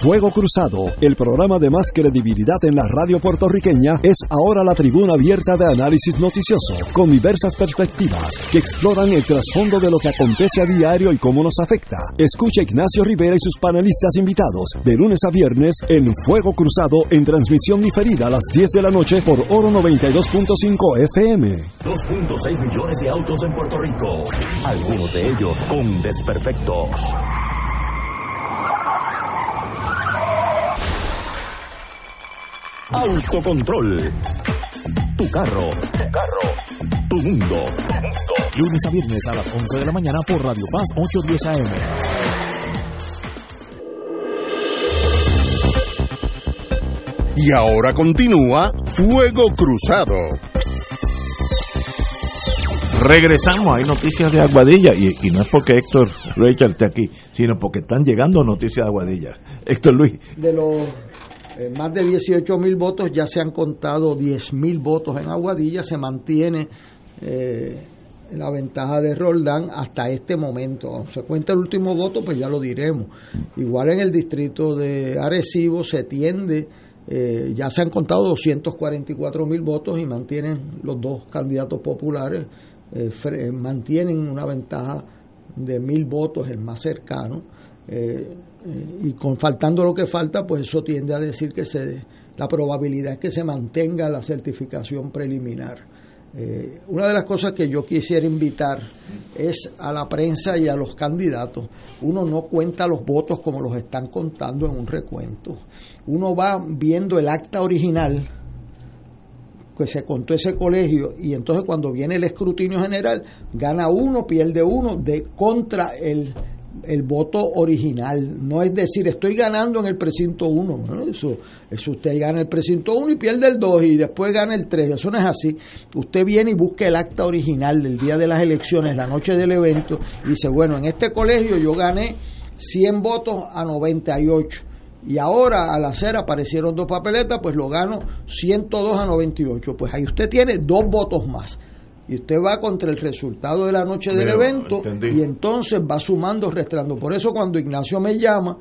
Fuego Cruzado, el programa de más credibilidad en la radio puertorriqueña, es ahora la tribuna abierta de análisis noticioso, con diversas perspectivas que exploran el trasfondo de lo que acontece a diario y cómo nos afecta. Escucha Ignacio Rivera y sus panelistas invitados de lunes a viernes en Fuego Cruzado en transmisión diferida a las 10 de la noche por Oro 92.5 FM. 2.6 millones de autos en Puerto Rico, algunos de ellos con desperfectos. Autocontrol. Tu carro. Tu carro. Tu mundo. Lunes a viernes a las 11 de la mañana por Radio Paz 810 AM. Y ahora continúa Fuego Cruzado. Regresamos, hay noticias de Aguadilla y, y no es porque Héctor Rachel esté aquí, sino porque están llegando noticias de Aguadilla. Héctor Luis. De los eh, más de 18 mil votos ya se han contado 10 mil votos en Aguadilla, se mantiene eh, la ventaja de Roldán hasta este momento. Se cuenta el último voto, pues ya lo diremos. Igual en el distrito de Arecibo se tiende, eh, ya se han contado 244 mil votos y mantienen los dos candidatos populares, eh, mantienen una ventaja de mil votos, el más cercano. Y con faltando lo que falta, pues eso tiende a decir que se, la probabilidad es que se mantenga la certificación preliminar. Eh, una de las cosas que yo quisiera invitar es a la prensa y a los candidatos. Uno no cuenta los votos como los están contando en un recuento. Uno va viendo el acta original que se contó ese colegio y entonces cuando viene el escrutinio general gana uno, pierde uno de contra el, el voto original. No es decir, estoy ganando en el precinto 1. Eso, eso usted gana el precinto 1 y pierde el 2 y después gana el 3. Eso no es así. Usted viene y busca el acta original del día de las elecciones, la noche del evento, y dice, bueno, en este colegio yo gané 100 votos a 98. Y ahora al hacer aparecieron dos papeletas, pues lo gano 102 a 98. Pues ahí usted tiene dos votos más. Y usted va contra el resultado de la noche del Mira, evento entendí. y entonces va sumando, restando. Por eso cuando Ignacio me llama,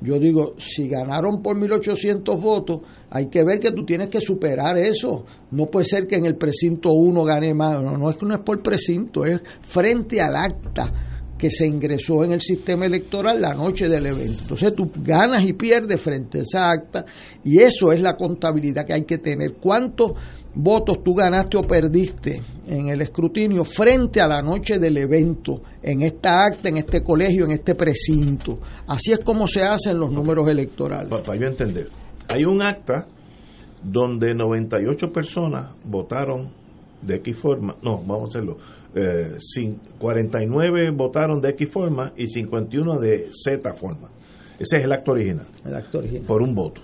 yo digo, si ganaron por 1800 votos, hay que ver que tú tienes que superar eso. No puede ser que en el precinto 1 gane más. No, no es que no es por precinto, es frente al acta que se ingresó en el sistema electoral la noche del evento. Entonces tú ganas y pierdes frente a esa acta y eso es la contabilidad que hay que tener. ¿Cuántos votos tú ganaste o perdiste en el escrutinio frente a la noche del evento, en esta acta, en este colegio, en este precinto? Así es como se hacen los números electorales. Para yo entender, hay un acta donde 98 personas votaron de X forma, no, vamos a hacerlo, eh, cin- 49 votaron de X forma y 51 de Z forma. Ese es el acto original, El acto original. por un voto.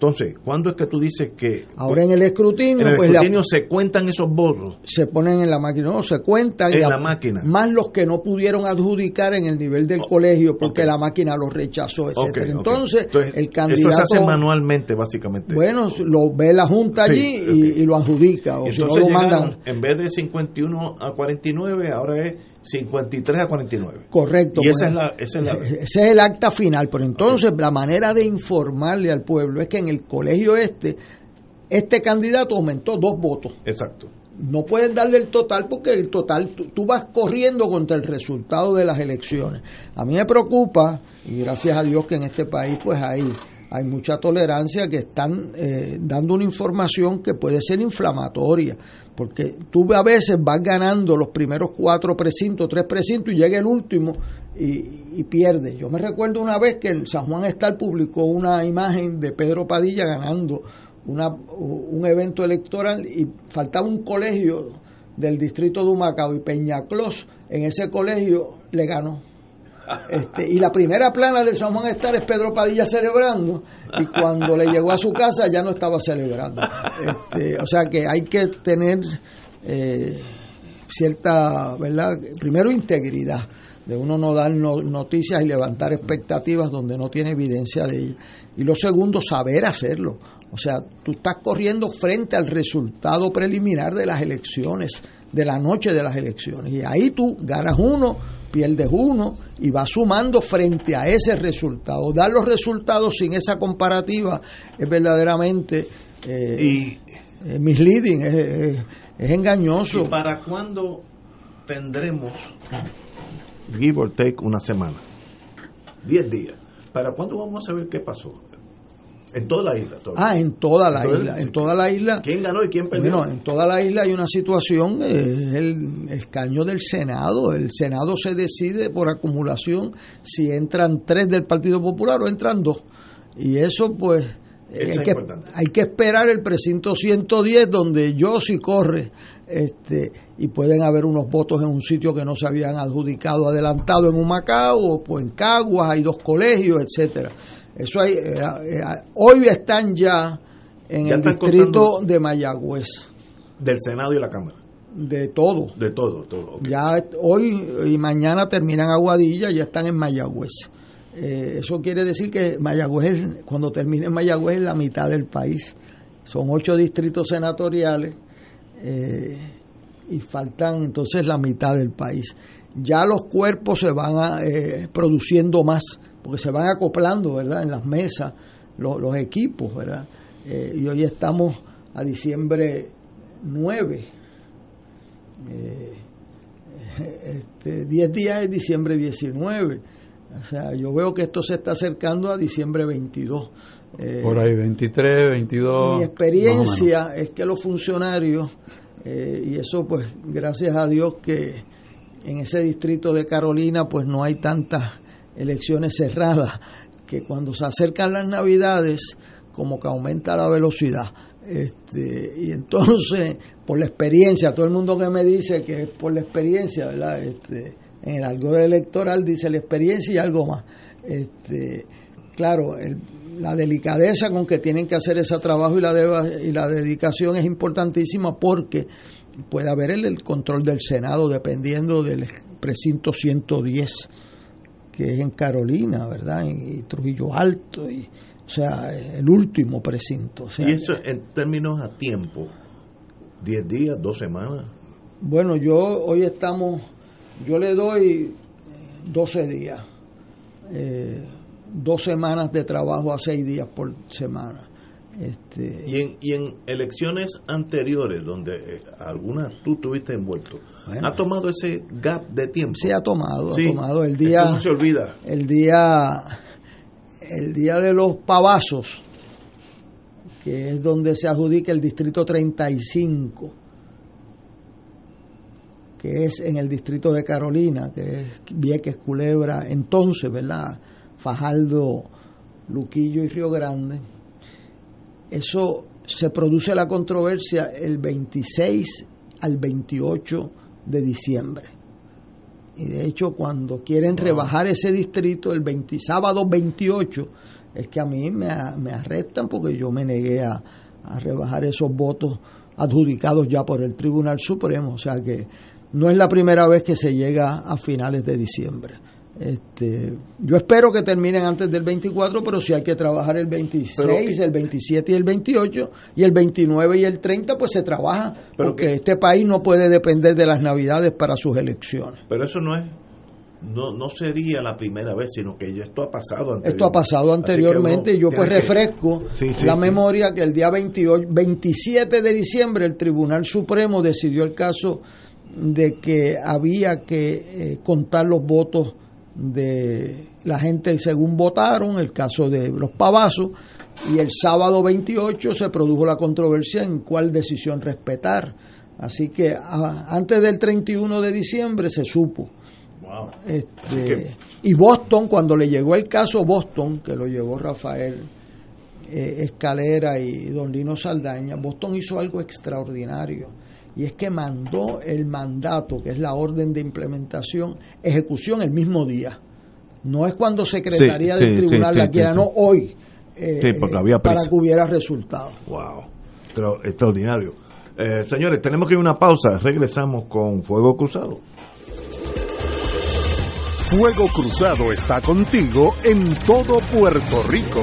Entonces, ¿cuándo es que tú dices que Ahora en el escrutinio, en el pues la- se cuentan esos votos? se ponen en la máquina, no, se cuentan. En la máquina. Más los que no pudieron adjudicar en el nivel del colegio porque la máquina los rechazó, ok. Entonces, el candidato... Eso se hace manualmente, básicamente. Bueno, lo ve la Junta Sí, allí y, y lo adjudica, o si no lo mandan. en vez de 51 a 49, ahora es 53 a 49. Correcto. Y esa es bueno. la... Esa es la Ese es el acta final, pero entonces la manera de informarle al pueblo es que en el colegio este, este candidato aumentó dos votos. exacto. No puedes darle el total porque el total, tú, tú vas corriendo contra el resultado de las elecciones. A mí me preocupa, y gracias a Dios que en este país pues hay, hay mucha tolerancia, que están eh, dando una información que puede ser inflamatoria, porque tú a veces vas ganando los primeros cuatro precintos, tres precintos, y llega el último y, pierdes. Yo me recuerdo una vez que el San Juan Estal publicó una imagen de Pedro Padilla ganando una, un evento electoral y faltaba un colegio del distrito de Humacao y Peñaclos en ese colegio le ganó. Este, y la primera plana del San Juan Estar es Pedro Padilla celebrando y cuando le llegó a su casa ya no estaba celebrando. Este, o sea que hay que tener eh, cierta, ¿verdad? Primero integridad de uno no dar no- noticias y levantar expectativas donde no tiene evidencia de ellas. Y lo segundo, saber hacerlo. O sea, tú estás corriendo frente al resultado preliminar de las elecciones, de la noche de las elecciones. Y ahí tú ganas uno, pierdes uno y vas sumando frente a ese resultado. Dar los resultados sin esa comparativa es verdaderamente eh, eh, misleading, es, es- es engañoso. ¿Y para cuándo tendremos, give or take, una semana? 10 días. ¿Para cuándo vamos a saber qué pasó? En toda la isla. todo. Ah, en toda la Entonces, isla, en toda la isla. ¿Quién ganó y quién perdió? Bueno, en toda la isla hay una situación, eh, el escaño del Senado. El Senado se decide por acumulación si entran tres del Partido Popular o entran dos. Y eso, pues, Eso hay, es que, importante. hay que esperar el precinto 110, donde yo sí corre, este, y pueden haber unos votos en un sitio que no se habían adjudicado adelantado en Humacao o pues, en Caguas, hay dos colegios, etcétera. Eso hay, eh, eh, hoy están ya en Ya el distrito de Mayagüez. Del Senado y la Cámara. de todo. De todo, todo. Ya hoy y mañana terminan Aguadilla, ya están en Mayagüez. Eh, eso quiere decir que Mayagüez, cuando termine Mayagüez, es la mitad del país. Son ocho distritos senatoriales eh, y faltan entonces la mitad del país. Ya los cuerpos se van a, eh, produciendo más, porque se van acoplando, ¿verdad? En las mesas, los equipos, ¿verdad? y hoy estamos a diciembre 9. Eh, este, 10 días es diciembre 19. O sea, yo veo que esto se está acercando a diciembre 22. Eh, Por ahí, 23, 22. Mi experiencia es que los funcionarios, eh, y eso pues gracias a Dios que en ese distrito de Carolina pues no hay tantas elecciones cerradas, que cuando se acercan las navidades como que aumenta la velocidad. Este, y entonces, por la experiencia, todo el mundo que me dice que es por la experiencia, ¿verdad? Este, en el algo electoral dice la experiencia y algo más. Este, claro, la delicadeza con que tienen que hacer ese trabajo y la, y la dedicación es importantísima porque puede haber el, control del Senado dependiendo del precinto 110 que es en Carolina, ¿verdad? Y Trujillo Alto y o sea, el último precinto. ¿Y eso en términos a tiempo? ¿10 días, dos semanas? Bueno, yo hoy estamos, yo le doy 12 días, eh, dos semanas de trabajo a seis días por semana. Este, y, en, y en elecciones anteriores, donde eh, algunas tú estuviste envuelto, ¿ha tomado ese gap de tiempo? Sí, ha tomado, ha tomado el día. no se olvida. El día el día de los pavazos, que es donde se adjudica el distrito 35, que es en el distrito de Carolina, que es Vieques, Culebra, entonces, ¿verdad? Fajardo, Luquillo y Río Grande. Eso se produce la controversia el 26 al 28 de diciembre. Y de hecho, cuando quieren rebajar ese distrito el 20, sábado 28, es que a mí me, me arrestan porque yo me negué a, a rebajar esos votos adjudicados ya por el Tribunal Supremo. O sea que no es la primera vez que se llega a finales de diciembre. Este, yo espero que terminen antes del 24, pero si hay que trabajar el 26, el 27 y el 28, y el 29 y el 30, pues se trabaja, porque este país no puede depender de las navidades para sus elecciones. Pero eso no es, no, no sería la primera vez, sino que esto ha pasado anteriormente. Esto ha pasado anteriormente, yo pues refresco la memoria que el día 28, 27 de diciembre el Tribunal Supremo decidió el caso de que había que eh, contar los votos de la gente según votaron, el caso de los pavazos, y el sábado 28 se produjo la controversia en cuál decisión respetar. Así que antes del 31 de diciembre se supo. Este, y Boston, cuando le llegó el caso Boston, que lo llevó Rafael eh, Escalera y don Lino Saldaña, Boston hizo algo extraordinario y es que mandó el mandato, que es la orden de implementación, ejecución el mismo día. No es cuando Secretaría del Tribunal la quiera, no hoy, eh, había para que hubiera resultado. ¡Wow! extraordinario. Eh, señores, tenemos que ir a una pausa. Regresamos con Fuego Cruzado. Fuego Cruzado está contigo en todo Puerto Rico.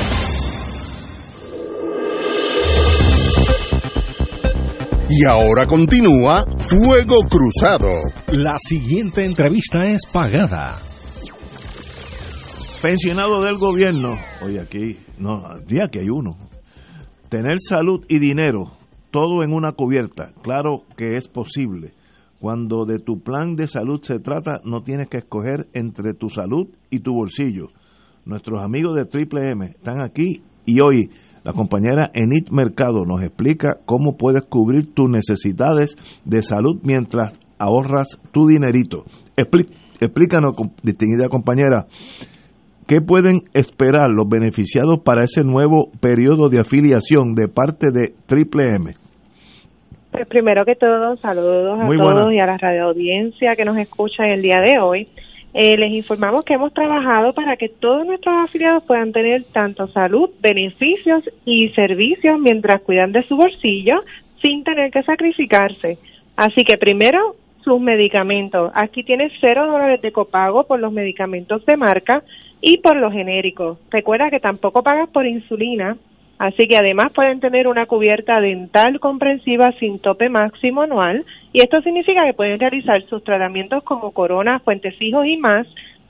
Y ahora continúa Fuego Cruzado. La siguiente entrevista es pagada. Pensionado del gobierno, oye aquí, no, día que hay uno. Tener salud y dinero, todo en una cubierta, claro que es posible. Cuando de tu plan de salud se trata, no tienes que escoger entre tu salud y tu bolsillo. Nuestros amigos de Triple M están aquí y hoy la compañera Enid Mercado nos explica cómo puedes cubrir tus necesidades de salud mientras ahorras tu dinerito. Explí- explícanos, distinguida compañera, ¿qué pueden esperar los beneficiados para ese nuevo periodo de afiliación de parte de Triple M? Pues primero que todo, saludos a todos buena. y a la radioaudiencia que nos escucha el día de hoy. Eh, les informamos que hemos trabajado para que todos nuestros afiliados puedan tener tanto salud, beneficios y servicios mientras cuidan de su bolsillo sin tener que sacrificarse. Así que primero, sus medicamentos. Aquí tienes cero dólares de copago por los medicamentos de marca y por los genéricos. Recuerda que tampoco pagas por insulina, Así que además pueden tener una cubierta dental comprensiva sin tope máximo anual y esto significa que pueden realizar sus tratamientos como coronas, puentes fijos y más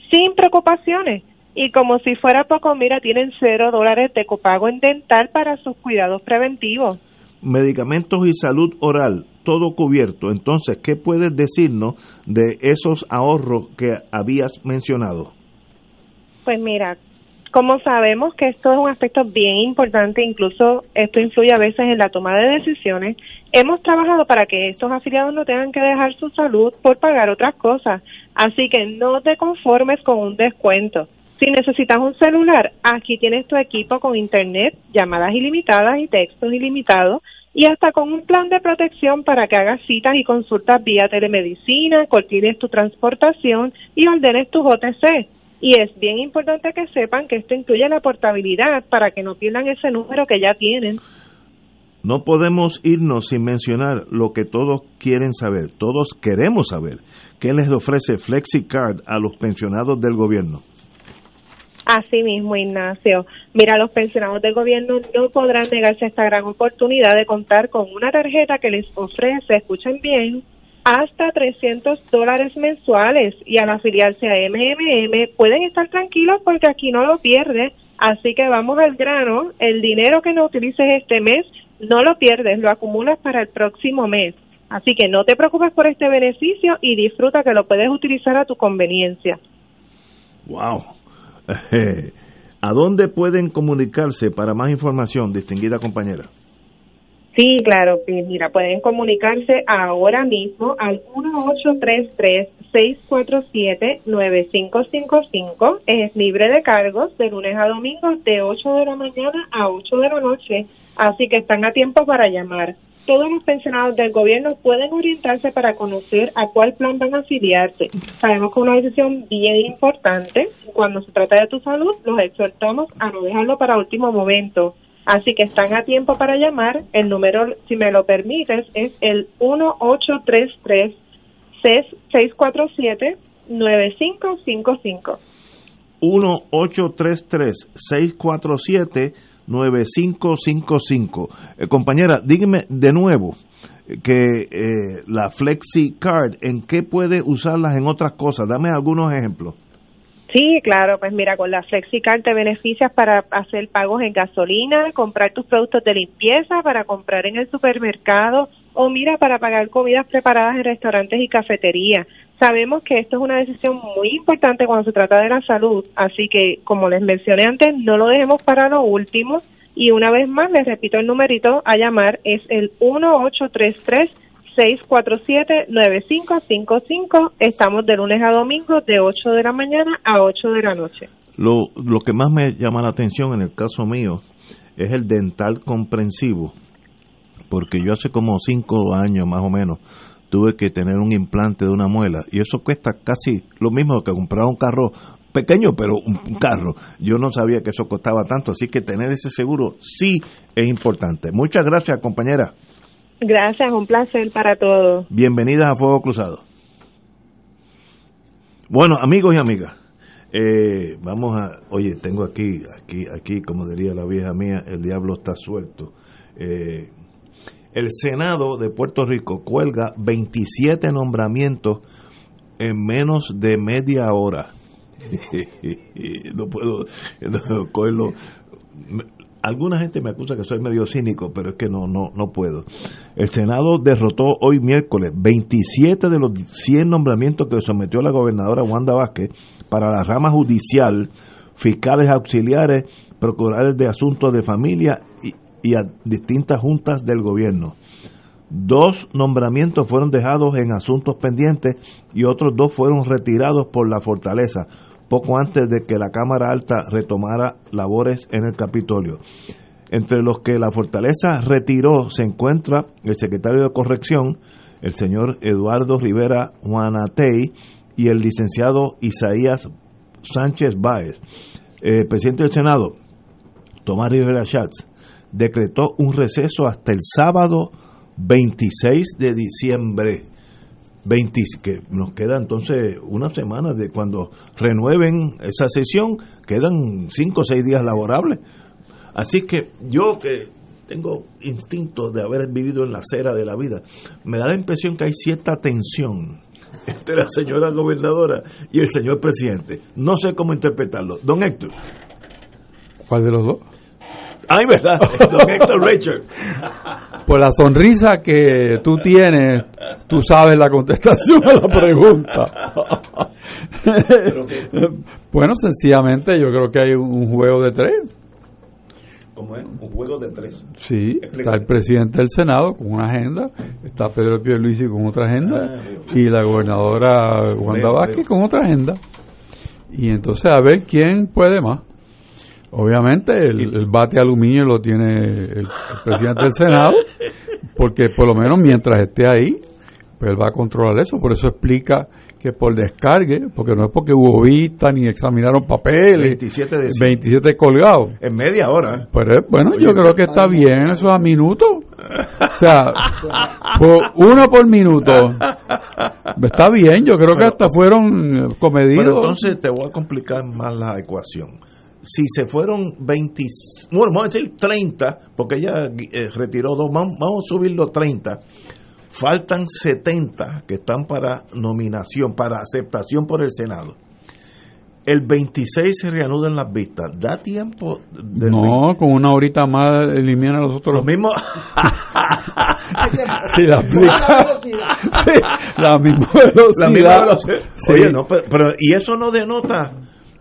sin preocupaciones. Y como si fuera poco, mira, tienen cero dólares de copago en dental para sus cuidados preventivos. Medicamentos y salud oral, todo cubierto. Entonces, ¿qué puedes decirnos de esos ahorros que habías mencionado? Pues mira, como sabemos que esto es un aspecto bien importante, incluso esto influye a veces en la toma de decisiones, hemos trabajado para que estos afiliados no tengan que dejar su salud por pagar otras cosas. Así que no te conformes con un descuento. Si necesitas un celular, aquí tienes tu equipo con internet, llamadas ilimitadas y textos ilimitados y hasta con un plan de protección para que hagas citas y consultas vía telemedicina, coordines tu transportación y ordenes tus OTC. Y es bien importante que sepan que esto incluye la portabilidad para que no pierdan ese número que ya tienen. No podemos irnos sin mencionar lo que todos quieren saber, todos queremos saber. ¿Qué les ofrece FlexiCard a los pensionados del gobierno? Así mismo, Ignacio. Mira, los pensionados del gobierno no podrán negarse a esta gran oportunidad de contar con una tarjeta que les ofrece, escuchen bien, hasta 300 dólares mensuales y al afiliarse a MMM pueden estar tranquilos porque aquí no lo pierdes. Así que vamos al grano, el dinero que no utilices este mes no lo pierdes, lo acumulas para el próximo mes. Así que no te preocupes por este beneficio y disfruta que lo puedes utilizar a tu conveniencia. ¡Wow! ¿A dónde pueden comunicarse para más información, distinguida compañera? Sí, claro, mira, pueden comunicarse ahora mismo al 1833-647-9555. Es libre de cargos de lunes a domingo de 8 de la mañana a 8 de la noche, así que están a tiempo para llamar. todos los pensionados del gobierno pueden orientarse para conocer a cuál plan van a afiliarse. Sabemos que es una decisión bien importante. Cuando se trata de tu salud, los exhortamos a no dejarlo para último momento. Así que están a tiempo para llamar. El número, si me lo permites, es el 1833 647 9555. 1-833-647-9555. Eh, compañera, dígame de nuevo que eh, la Flexi Card, ¿en qué puede usarlas en otras cosas? Dame algunos ejemplos. Sí, claro, pues mira, con la FlexiCard te beneficias para hacer pagos en gasolina, comprar tus productos de limpieza, para comprar en el supermercado o mira, para pagar comidas preparadas en restaurantes y cafeterías. Sabemos que esto es una decisión muy importante cuando se trata de la salud, así que como les mencioné antes, no lo dejemos para lo último y una vez más les repito el numerito a llamar es el 1833 647-9555. Estamos de lunes a domingo de 8 de la mañana a 8 de la noche. Lo, lo que más me llama la atención en el caso mío es el dental comprensivo, porque yo hace como 5 años más o menos tuve que tener un implante de una muela y eso cuesta casi lo mismo que comprar un carro pequeño, pero un, carro. Yo no sabía que eso costaba tanto, así que tener ese seguro sí es importante. Muchas gracias, compañera. Gracias, un placer para todos. Bienvenidas a Fuego Cruzado. Bueno, amigos y amigas, eh, vamos a, oye, tengo aquí, aquí, aquí, como diría la vieja mía, el diablo está suelto. Eh, el Senado de Puerto Rico cuelga 27 nombramientos en menos de media hora. no puedo no, cogerlo alguna gente me acusa que soy medio cínico, pero es que no, no, no puedo. El Senado derrotó hoy miércoles 27 de los 100 nombramientos que sometió la gobernadora Wanda Vázquez para la rama judicial, fiscales auxiliares, procuradores de asuntos de familia y, y a distintas juntas del gobierno. Dos nombramientos fueron dejados en asuntos pendientes y otros dos fueron retirados por la fortaleza poco antes de que la Cámara Alta retomara labores en el Capitolio. Entre los que la fortaleza retiró se encuentra el secretario de Corrección, el señor Eduardo Rivera Juanatey, y el licenciado Isaías Sánchez Báez. El presidente del Senado, Tomás Rivera Schatz, decretó un receso hasta el sábado 26 de diciembre 20, que nos queda entonces una semana de cuando renueven esa sesión, quedan cinco o seis días laborables. Así que yo que tengo instinto de haber vivido en la acera de la vida, me da la impresión que hay cierta tensión entre la señora gobernadora y el señor presidente. No sé cómo interpretarlo. Don Héctor. ¿Cuál de los dos? Ay, verdad, don Héctor Richard. Por la sonrisa que tú tienes, tú sabes la contestación a la pregunta. bueno, sencillamente yo creo que hay un juego de tres. ¿Cómo es? Un juego de tres. Sí, está el presidente del Senado con una agenda, está Pedro Pierluisi con otra agenda ah, y la gobernadora Wanda Vázquez con otra agenda. Y entonces a ver quién puede más. Obviamente el, el, bate aluminio lo tiene el, el, presidente del Senado, porque por lo menos mientras esté ahí, pues él va a controlar eso. Por eso explica que por descargue, porque no es porque hubo vista ni examinaron papeles, 27, de 27 colgados. En media hora. Pero bueno, Oye, yo creo que está bien eso a minutos. O sea, por uno por minuto. Está bien, yo creo que hasta fueron comedidos. Pero entonces te voy a complicar más la ecuación si se fueron 20, bueno, vamos a decir 30, porque ella eh, retiró dos, vamos, vamos, a subir los 30, faltan 70 que están para nominación, para aceptación por el Senado. El 26 se reanudan las vistas. ¿Da tiempo? no, 20? con una horita más elimina a los otros. Los mismos. sí, la, sí, la misma velocidad. La misma velocidad. Sí. Oye, no, pero, pero, y eso no denota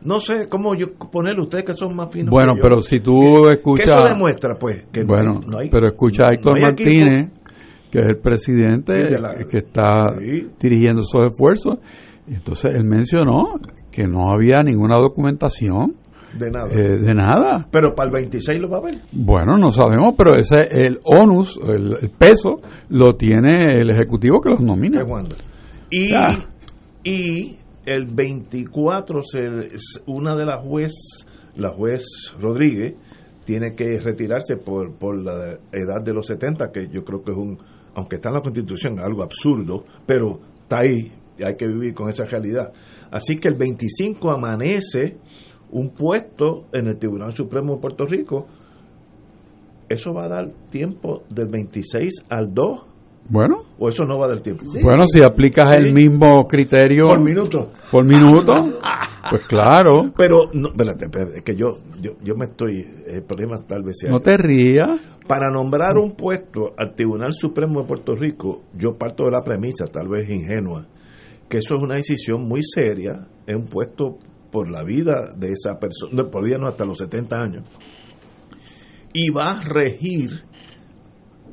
no sé cómo yo ponerle ustedes que son más finos. Bueno, pero si tú escuchas. ¿Qué eso demuestra, pues? Que bueno, no hay, pero escucha a Héctor no Martínez, equipo. que es el presidente la, que está sí. dirigiendo esos esfuerzos. Entonces él mencionó que no había ninguna documentación De nada. Eh, de nada. Pero para el 26 lo va a ver. Bueno, no sabemos, pero ese el onus, el, el peso, lo tiene el ejecutivo que los nomina. Y, y el 24, se, una de las juez, la juez Rodríguez, tiene que retirarse por, por la edad de los 70, que yo creo que es un, aunque está en la Constitución, algo absurdo, pero está ahí y hay que vivir con esa realidad. Así que el 25 amanece un puesto en el Tribunal Supremo de Puerto Rico. ¿Eso va a dar tiempo del 26 al 2? Bueno, ¿O eso no va dar tiempo? bueno, si aplicas el mismo criterio Por minuto. por minuto, pues claro, Pero, no, espérate, espérate, es que yo, yo, yo me estoy, el problema tal vez sea... no te rías. Para nombrar un puesto al Tribunal Supremo de Puerto Rico, yo parto de la premisa, tal vez ingenua, que eso es una decisión muy seria, es un puesto por la vida de esa persona, por vida no hasta los 70 años, y va a regir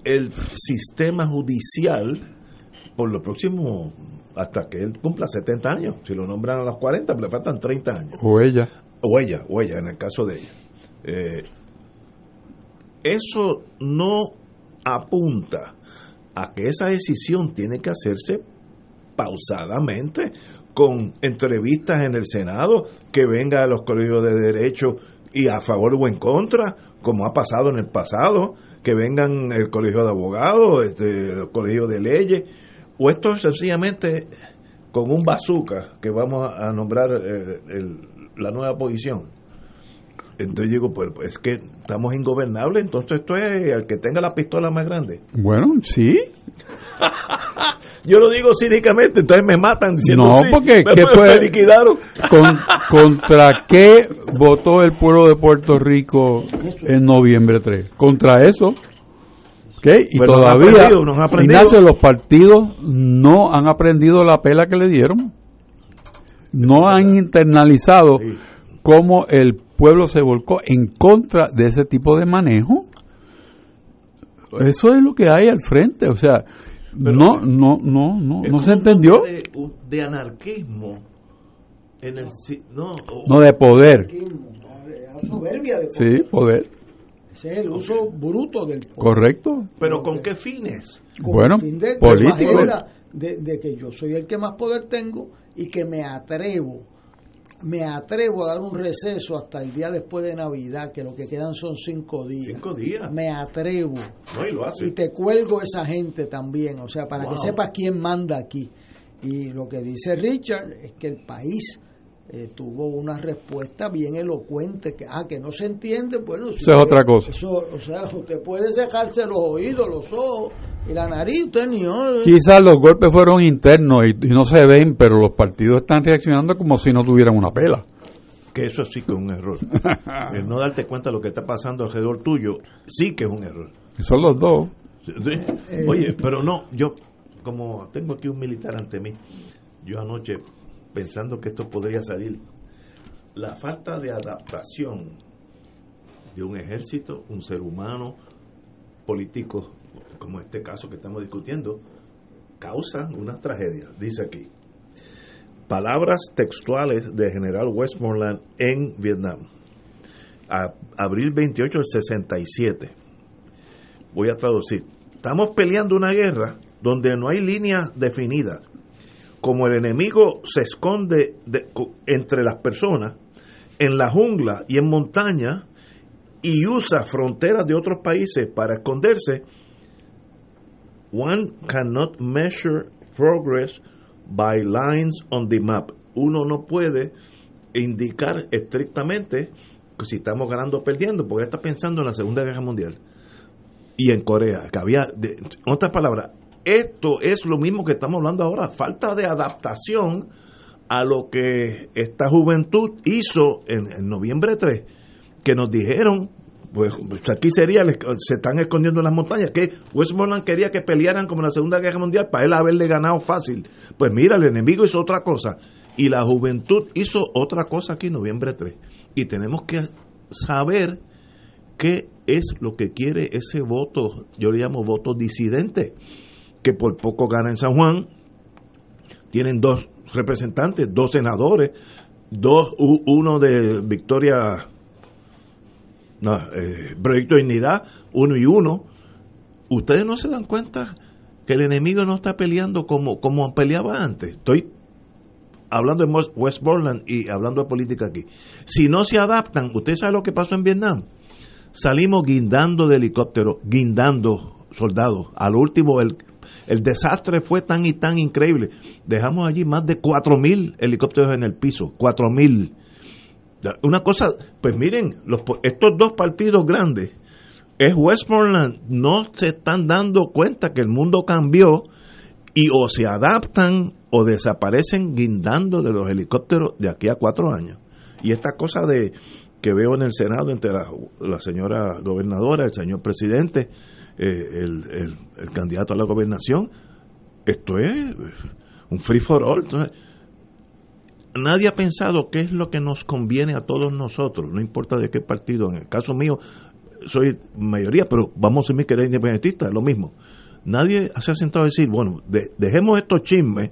el sistema judicial por los próximos, hasta que él cumpla 70 años. Si lo nombran a los 40, pues le faltan 30 años. O ella. O ella, o ella, en el caso de ella. Eh, eso no apunta a que esa decisión tiene que hacerse pausadamente, con entrevistas en el Senado, que venga a los colegios de derecho y a favor o en contra, como ha pasado en el pasado, que vengan el colegio de abogados, este, el colegio de leyes, o esto es sencillamente con un bazooka que vamos a nombrar eh, la nueva posición. Entonces digo, pues, pues, es que estamos ingobernables, entonces esto es el que tenga la pistola más grande. Bueno, sí. Yo lo digo cínicamente, entonces me matan diciendo No, sí, porque me, ¿qué me puede- liquidaron. Con- ¿Contra qué votó el pueblo de Puerto Rico en noviembre 3? Contra eso. ¿Ok? Y Pues todavía, aprendido, no han aprendido. Ignacio, los partidos no han aprendido la pela que le dieron. No han internalizado cómo el pueblo se volcó en contra de ese tipo de manejo. Eso es lo que hay al frente. O sea, no, no, no, no, Es no se entendió. De, anarquismo. En el, no, No, de poder. La soberbia de Sí, poder. Ese es el uso bruto del poder. Correcto. Pero ¿con qué fines? Con Bueno, el fin De, de que yo soy el que más poder tengo y que me atrevo, me atrevo a dar un receso hasta el día después de Navidad, que lo que quedan son cinco días. Cinco días. Me atrevo. No, y lo hace. Y te cuelgo esa gente también, o sea, para Wow. que sepas quién manda aquí. Y lo que dice Richard es que el país eh, tuvo una respuesta bien elocuente, que, ah, que no se entiende, bueno, si Eso es otra cosa. Eso, o sea, usted puede cejarse los oídos, los ojos y la nariz, usted ni oye. Quizás los golpes fueron internos y, y no se ven, pero los partidos están reaccionando como si no tuvieran una pela. Que eso sí que es un error. El no darte cuenta de lo que está pasando alrededor tuyo, sí que es un error. Son los dos. Sí. Oye, pero no, yo, como tengo aquí un militar ante mí, yo anoche, pensando que esto podría salir, la falta de adaptación de un ejército, un ser humano, político, como este caso que estamos discutiendo, causan una tragedia. Dice aquí, palabras textuales de General Westmoreland en Vietnam, a, abril 28 del 67 voy a traducir. Estamos peleando una guerra donde no hay líneas definidas. Como el enemigo se esconde de- co- entre las personas, en la jungla y en montaña, y usa fronteras de otros países para esconderse, one cannot measure progress by lines on the map. Uno no puede indicar estrictamente si estamos ganando o perdiendo, porque está pensando en la Segunda Guerra Mundial y en Corea, que había, de- en otras palabras, esto es lo mismo que estamos hablando ahora, falta de adaptación a lo que esta juventud hizo en, noviembre 3, que nos dijeron, pues pues, aquí sería, se están escondiendo en las montañas, que Westmoreland quería que pelearan como en la Segunda Guerra Mundial para él haberle ganado fácil. Pues mira, el enemigo hizo otra cosa y la juventud hizo otra cosa aquí en noviembre 3. Y tenemos que saber qué es lo que quiere ese voto, yo le llamo voto disidente, que por poco gana en San Juan, tienen dos representantes, dos senadores, dos, uno de Victoria, no, eh, Proyecto de Dignidad, uno y uno, ustedes no se dan cuenta que el enemigo no está peleando como, como peleaba antes. Estoy hablando de Westmoreland y hablando de política aquí. Si no se adaptan, ¿usted sabe lo que pasó en Vietnam? Salimos guindando de helicóptero, guindando soldados. Al último, el, el desastre fue tan y tan increíble. Dejamos allí más de 4.000 helicópteros en el piso. 4.000. Una cosa, pues miren, los, estos dos partidos grandes, es Westmoreland, no se están dando cuenta que el mundo cambió y o se adaptan o desaparecen guindando de los helicópteros de aquí a cuatro años. Y esta cosa de que veo en el Senado entre la, señora gobernadora, el señor presidente, eh, el, el, candidato a la gobernación, esto es un free for all. Nadie ha pensado qué es lo que nos conviene a todos nosotros, no importa de qué partido. En el caso mío, soy mayoría, pero vamos a asumir que eres independentista, es lo mismo. Nadie se ha sentado a decir, bueno, dejemos estos chismes.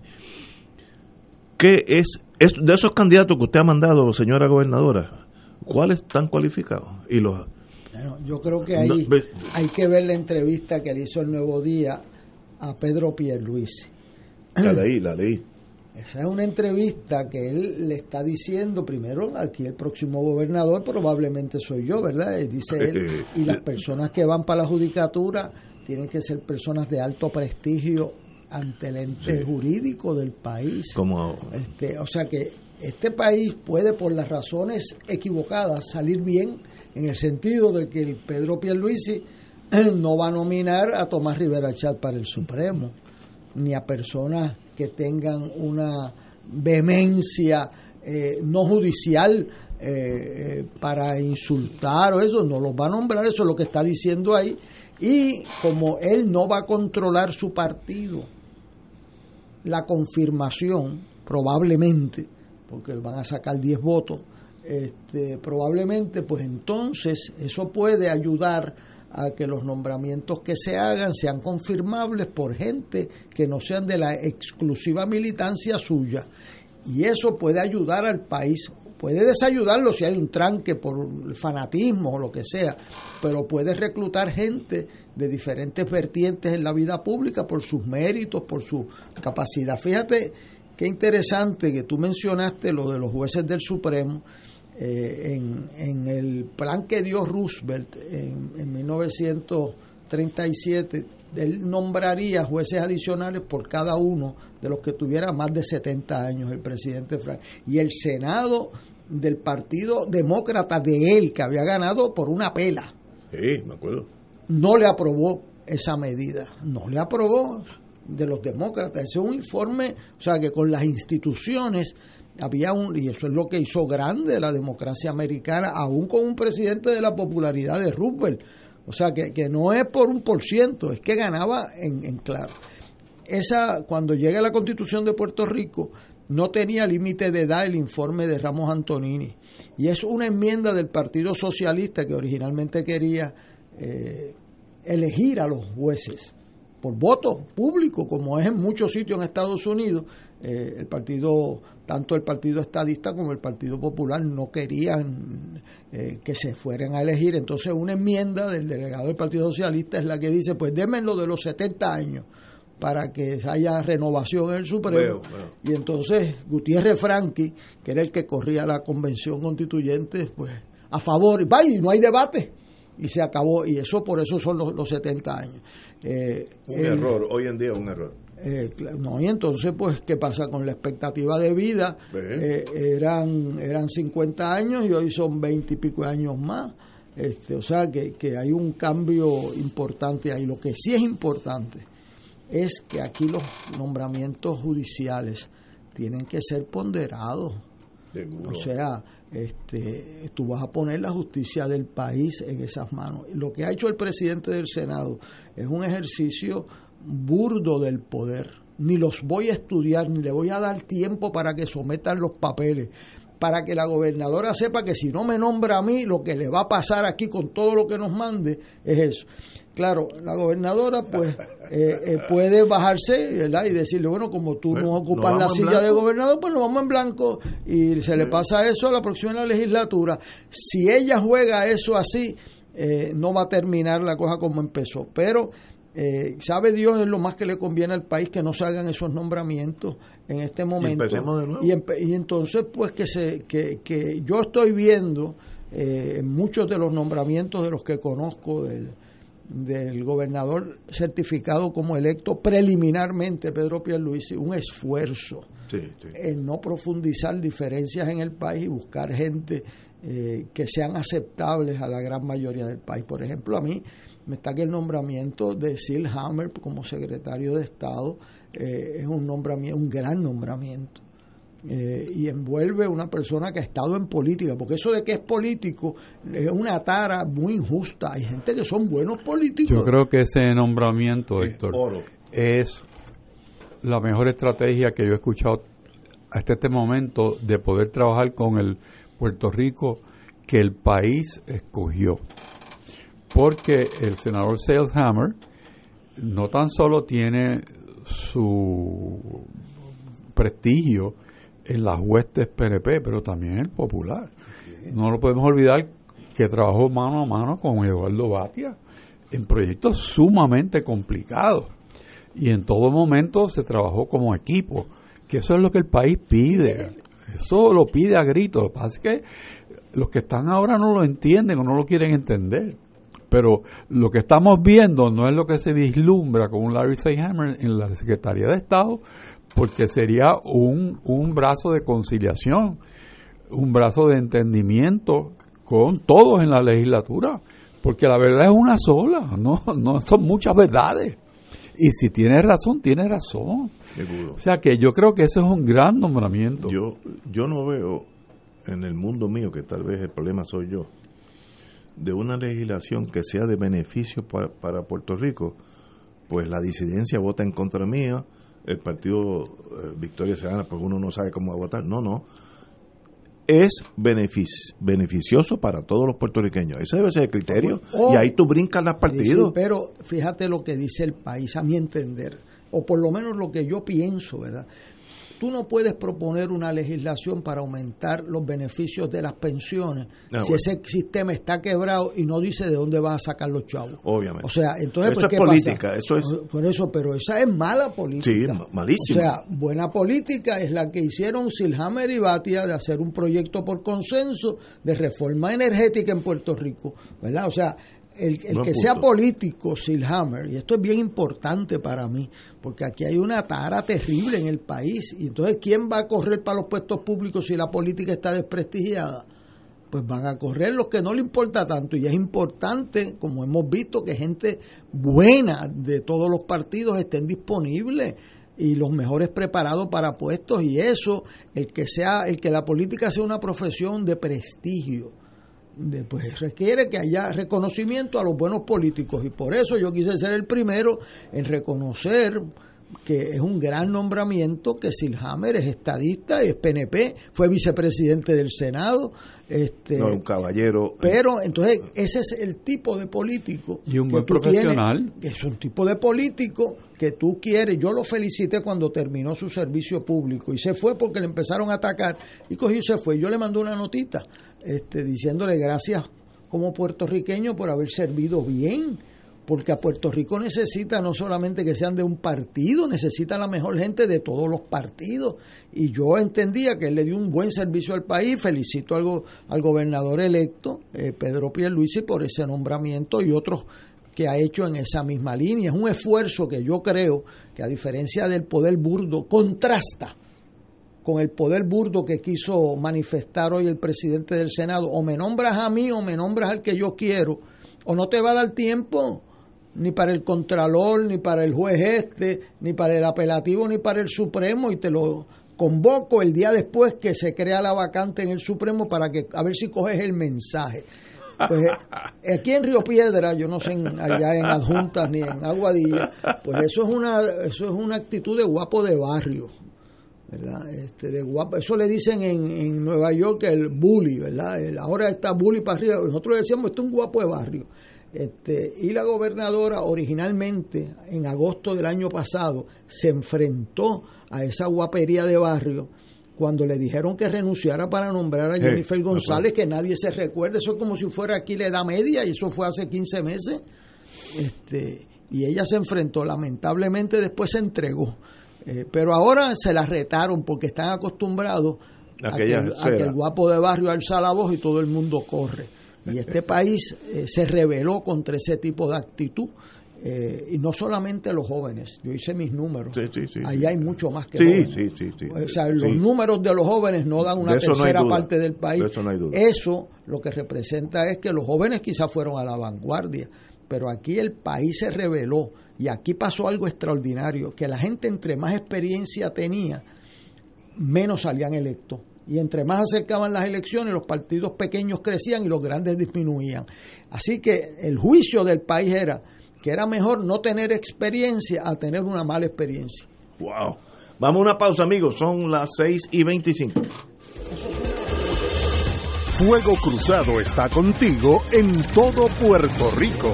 ¿Qué es, es, de esos candidatos que usted ha mandado, señora gobernadora? ¿Cuáles están cualificados? Y los yo creo que ahí hay que ver la entrevista que le hizo el Nuevo Día a Pedro Pierluisi. La leí, la leí. Esa es una entrevista que él le está diciendo primero aquí el próximo gobernador probablemente soy yo, ¿verdad? Dice él y las personas que van para la judicatura tienen que ser personas de alto prestigio ante el ente jurídico del país. Como este, o sea que este país puede por las razones equivocadas salir bien en el sentido de que el Pedro Pierluisi no va a nominar a Tomás Rivera Chat para el Supremo ni a personas que tengan una vehemencia eh, no judicial eh, eh, para insultar o eso, no los va a nombrar, eso es lo que está diciendo ahí. Y como él no va a controlar su partido, la confirmación, probablemente, porque van a sacar 10 votos, este, probablemente, pues entonces eso puede ayudar a que los nombramientos que se hagan sean confirmables por gente que no sean de la exclusiva militancia suya. Y eso puede ayudar al país, puede desayudarlo si hay un tranque por fanatismo o lo que sea, pero puede reclutar gente de diferentes vertientes en la vida pública por sus méritos, por su capacidad. Fíjate qué interesante que tú mencionaste lo de los jueces del Supremo eh, en, en, el plan que dio Roosevelt en, en 1937, él nombraría jueces adicionales por cada uno de los que tuviera más de 70 años, el presidente Frank. Y el Senado del Partido Demócrata de él, que había ganado por una pela. Sí, me acuerdo. No le aprobó esa medida, no le aprobó de los demócratas. Ese es un informe, o sea, que con las instituciones había un, y eso es lo que hizo grande la democracia americana, aún con un presidente de la popularidad de Roosevelt. O sea, que, que no es por un por ciento, es que ganaba en, en claro. Esa, cuando llega la constitución de Puerto Rico, no tenía límite de edad el informe de Ramos Antonini. Y es una enmienda del Partido Socialista que originalmente quería eh, elegir a los jueces por voto público, como es en muchos sitios en Estados Unidos, eh, el partido, tanto el Partido Estadista como el Partido Popular no querían eh, que se fueran a elegir. Entonces una enmienda del delegado del Partido Socialista es la que dice, pues lo de los 70 años para que haya renovación en el Supremo. Y entonces Gutiérrez Franqui, que era el que corría la convención constituyente, pues a favor, va y no hay debate. Y se acabó. Y eso por eso son los, los 70 años. Eh, un error hoy en día un error eh, no y entonces pues qué pasa con la expectativa de vida eh, eran eran 50 años y hoy son 20 y pico años más. Este o sea que, que hay un cambio importante ahí. Lo que sí es importante es que aquí los nombramientos judiciales tienen que ser ponderados. O sea este, tú vas a poner la justicia del país en esas manos. Lo que ha hecho el presidente del Senado es un ejercicio burdo del poder. Ni los voy a estudiar, ni le voy a dar tiempo para que sometan los papeles, para que la gobernadora sepa que si no me nombra a mí, lo que le va a pasar aquí con todo lo que nos mande es eso. Claro, la gobernadora pues eh, eh, puede bajarse ¿verdad? y decirle, bueno, como tú no ocupas la silla de gobernador, pues nos vamos en blanco y se le pasa eso a la próxima legislatura. Si ella juega eso así, eh, no va a terminar la cosa como empezó. Pero sabe Dios es lo más que le conviene al país que no se hagan esos nombramientos en este momento. Y, y, entonces, pues que, se, que, que yo estoy viendo muchos de los nombramientos de los que conozco del del gobernador certificado como electo preliminarmente Pedro Pierluisi un esfuerzo en no profundizar diferencias en el país y buscar gente eh, que sean aceptables a la gran mayoría del país. Por ejemplo, a mí me está que el nombramiento de Sil Hammer como secretario de Estado eh, es un nombramiento, un gran nombramiento. Eh, y envuelve una persona que ha estado en política, porque eso de que es político es una tara muy injusta. Hay gente que son buenos políticos. Yo creo que ese nombramiento, Héctor, es la mejor estrategia que yo he escuchado hasta este momento de poder trabajar con el Puerto Rico que el país escogió. Porque el senador Saleshammer no tan solo tiene su prestigio en las huestes PNP, pero también el popular. No lo podemos olvidar que trabajó mano a mano con Eduardo Batia en proyectos sumamente complicados. Y en todo momento se trabajó como equipo, que eso es lo que el país pide, eso lo pide a gritos, lo que pasa es que los que están ahora no lo entienden o no lo quieren entender, pero lo que estamos viendo no es lo que se vislumbra con un Larry Seyhammer en la Secretaría de Estado, porque sería un, un brazo de conciliación, un brazo de entendimiento con todos en la legislatura, porque la verdad es una sola, no, no son muchas verdades. Y si tiene razón, tiene razón. O sea que yo creo que ese es un gran nombramiento. Yo, yo no veo en el mundo mío, que tal vez el problema soy yo, de una legislación que sea de beneficio para, para Puerto Rico, pues la disidencia vota en contra mía, el partido eh, Victoria Ciudadana porque uno no sabe cómo va a votar. No, no. Es beneficioso para todos los puertorriqueños. Ese debe ser el criterio. Oh. y ahí tú brincas las partidos. pero fíjate lo que dice el país, a mi entender, o por lo menos lo que yo pienso, ¿verdad? Tú no puedes proponer una legislación para aumentar los beneficios de las pensiones ah, si ese sistema está quebrado y no dice de dónde vas a sacar los chavos. Obviamente. O sea, entonces eso pues, es política, eso es. Por eso, pero esa es mala política. Sí, malísima. O sea, buena política es la que hicieron Silhammer y Batia de hacer un proyecto por consenso de reforma energética en Puerto Rico, ¿verdad? O sea, el, que sea político, Silhammer, y esto es bien importante para mí, porque aquí hay una tara terrible en el país, y entonces, ¿quién va a correr para los puestos públicos si la política está desprestigiada? Pues van a correr los que no le importa tanto, y es importante, como hemos visto, que gente buena de todos los partidos estén disponibles y los mejores preparados para puestos, y eso, el que sea, el que la política sea una profesión de prestigio pues requiere que haya reconocimiento a los buenos políticos y por eso yo quise ser el primero en reconocer que es un gran nombramiento, que Silhammer es estadista, es PNP, fue vicepresidente del Senado. Este, no, un caballero. Pero entonces ese es el tipo de político. Y un buen profesional. es un tipo de político que tú quieres. Yo lo felicité cuando terminó su servicio público y se fue porque le empezaron a atacar y cogió y se fue. Yo le mandé una notita este, diciéndole gracias como puertorriqueño por haber servido bien, porque a Puerto Rico necesita no solamente que sean de un partido, necesita la mejor gente de todos los partidos. Y yo entendía que él le dio un buen servicio al país, felicito al, al gobernador electo, eh, Pedro Pierluisi, por ese nombramiento y otros que ha hecho en esa misma línea. Es un esfuerzo que yo creo que a diferencia del poder burdo, contrasta con el poder burdo que quiso manifestar hoy el presidente del Senado, o me nombras a mí o me nombras al que yo quiero, o no te va a dar tiempo ni para el Contralor, ni para el juez este, ni para el apelativo, ni para el Supremo, y te lo convoco el día después que se crea la vacante en el Supremo para que a ver si coges el mensaje. Pues eh, aquí en Río Piedra, yo no sé allá en Adjuntas ni en Aguadilla, pues eso es una eso es una actitud de guapo de barrio. ¿Verdad? Este, de guapo. Eso le dicen en, en Nueva York el bully, ¿verdad? ahora está bully para arriba. Nosotros decíamos, esto es un guapo de barrio. Este, y la gobernadora originalmente, en agosto del año pasado, se enfrentó a esa guapería de barrio cuando le dijeron que renunciara para nombrar a Sí, Jennifer González, que nadie se recuerde, eso es como si fuera aquí la edad media, y eso fue hace 15 meses. Este, y ella se enfrentó, lamentablemente después se entregó. Eh, pero ahora se la retaron porque están acostumbrados a que, el- a cera. que el guapo de barrio alza la voz y todo el mundo corre. Y este país eh, se rebeló contra ese tipo de actitud. eh, y no solamente los jóvenes, yo hice mis números. Sí, sí, sí, Allá hay mucho más que jóvenes. O sea, los números de los jóvenes no dan una no tercera parte del país. De eso no hay duda. Eso lo que representa es que los jóvenes quizás fueron a la vanguardia, pero aquí el país se rebeló y aquí pasó algo extraordinario, que la gente entre más experiencia tenía, menos salían electos. Y entre más acercaban las elecciones, los partidos pequeños crecían y los grandes disminuían. Así que el juicio del país era que era mejor no tener experiencia a tener una mala experiencia. Wow. Vamos a una pausa, amigos. Son las 6 y 25. Fuego Cruzado está contigo en todo Puerto Rico.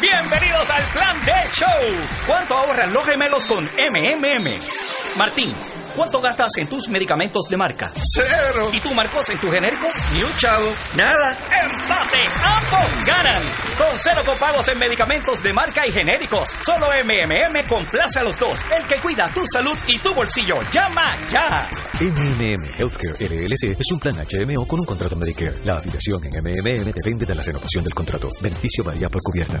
Bienvenidos al Plan de Show. ¿Cuánto ahorran los gemelos con MMM? Martín, ¿cuánto gastas en tus medicamentos de marca? Cero. ¿Y tú, Marcos, en tus genéricos? Ni un chavo. Nada. ¡Empate! ¡Ambos ganan! Con cero copagos en medicamentos de marca y genéricos. Solo MMM complace a los dos. El que cuida tu salud y tu bolsillo. ¡Llama ya! MMM Healthcare LLC es un plan HMO con un contrato Medicare. La afiliación en MMM depende de la renovación del contrato. Beneficio varía por cubierta.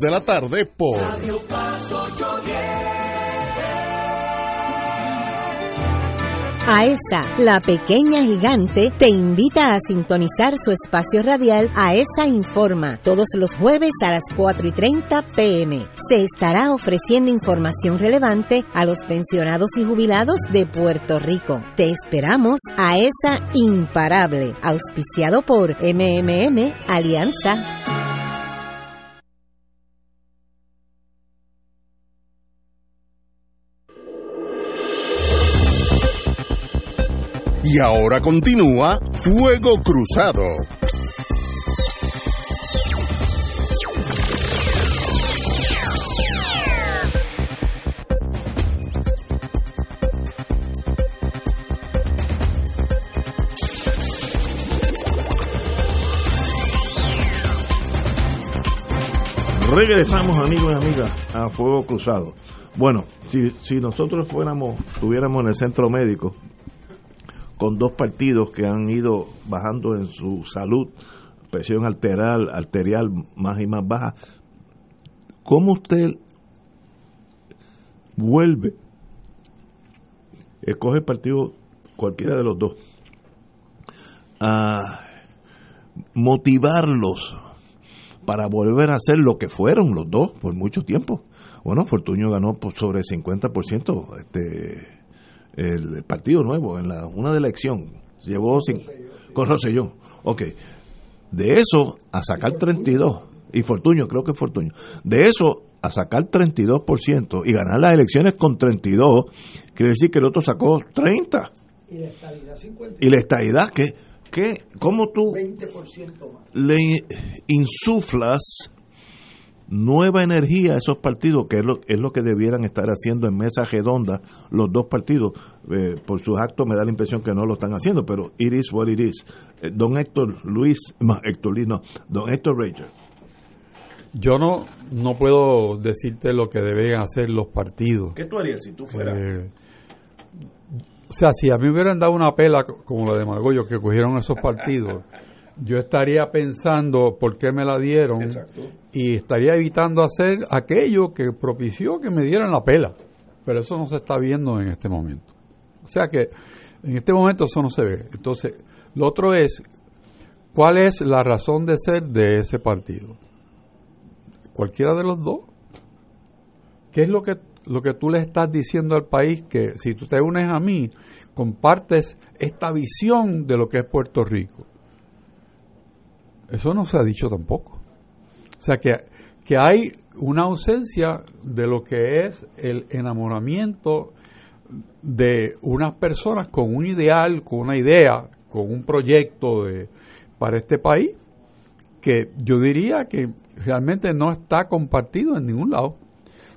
de la tarde por AESA, la pequeña gigante, te invita a sintonizar su espacio radial AESA Informa todos los jueves a las 4 y 30 pm. Se estará ofreciendo información relevante a los pensionados y jubilados de Puerto Rico. Te esperamos AESA Imparable, auspiciado por MMM Alianza. Y ahora continúa Fuego Cruzado. Regresamos, amigos y amigas, a Fuego Cruzado. Bueno, si, si nosotros fuéramos, estuviéramos en el centro médico, con dos partidos que han ido bajando en su salud, presión arterial, arterial más y más baja, ¿cómo usted vuelve? Escoge el partido cualquiera de los dos a motivarlos para volver a ser lo que fueron los dos por mucho tiempo. Bueno, Fortuño ganó por sobre el 50% este, el, Partido Nuevo en la una de elección. Llevó sin, con Rosselló. Ok. De eso a sacar 32, y Fortuño, creo que Fortuño, de eso a sacar 32% y ganar las elecciones con 32, quiere decir que el otro sacó 30. Y la estabilidad 50. Y la estadidad, que, que ¿cómo tú 20% más. le insuflas nueva energía a esos partidos, que es lo, es lo que debieran estar haciendo en mesa redonda los dos partidos. Eh, por sus actos me da la impresión que no lo están haciendo, pero it is what it is. Eh, don Héctor Luis, no, Héctor Luis, no, don Héctor Ranger. Yo no, no puedo decirte lo que deben hacer los partidos. ¿Qué tú harías si tú fueras? Eh, o sea, si a mí me hubieran dado una pela como la de Margollo que cogieron esos partidos, yo estaría pensando por qué me la dieron y estaría evitando hacer aquello que propició que me dieran la pela. Pero eso no se está viendo en este momento. O sea que en este momento eso no se ve. Entonces, lo otro es, ¿cuál es la razón de ser de ese partido? Cualquiera de los dos. ¿Qué es lo que, lo que tú le estás diciendo al país? Que si tú te unes a mí, compartes esta visión de lo que es Puerto Rico. Eso no se ha dicho tampoco. O sea que, que hay una ausencia de lo que es el enamoramiento de unas personas con un ideal, con una idea, con un proyecto de, para este país, que yo diría que realmente no está compartido en ningún lado.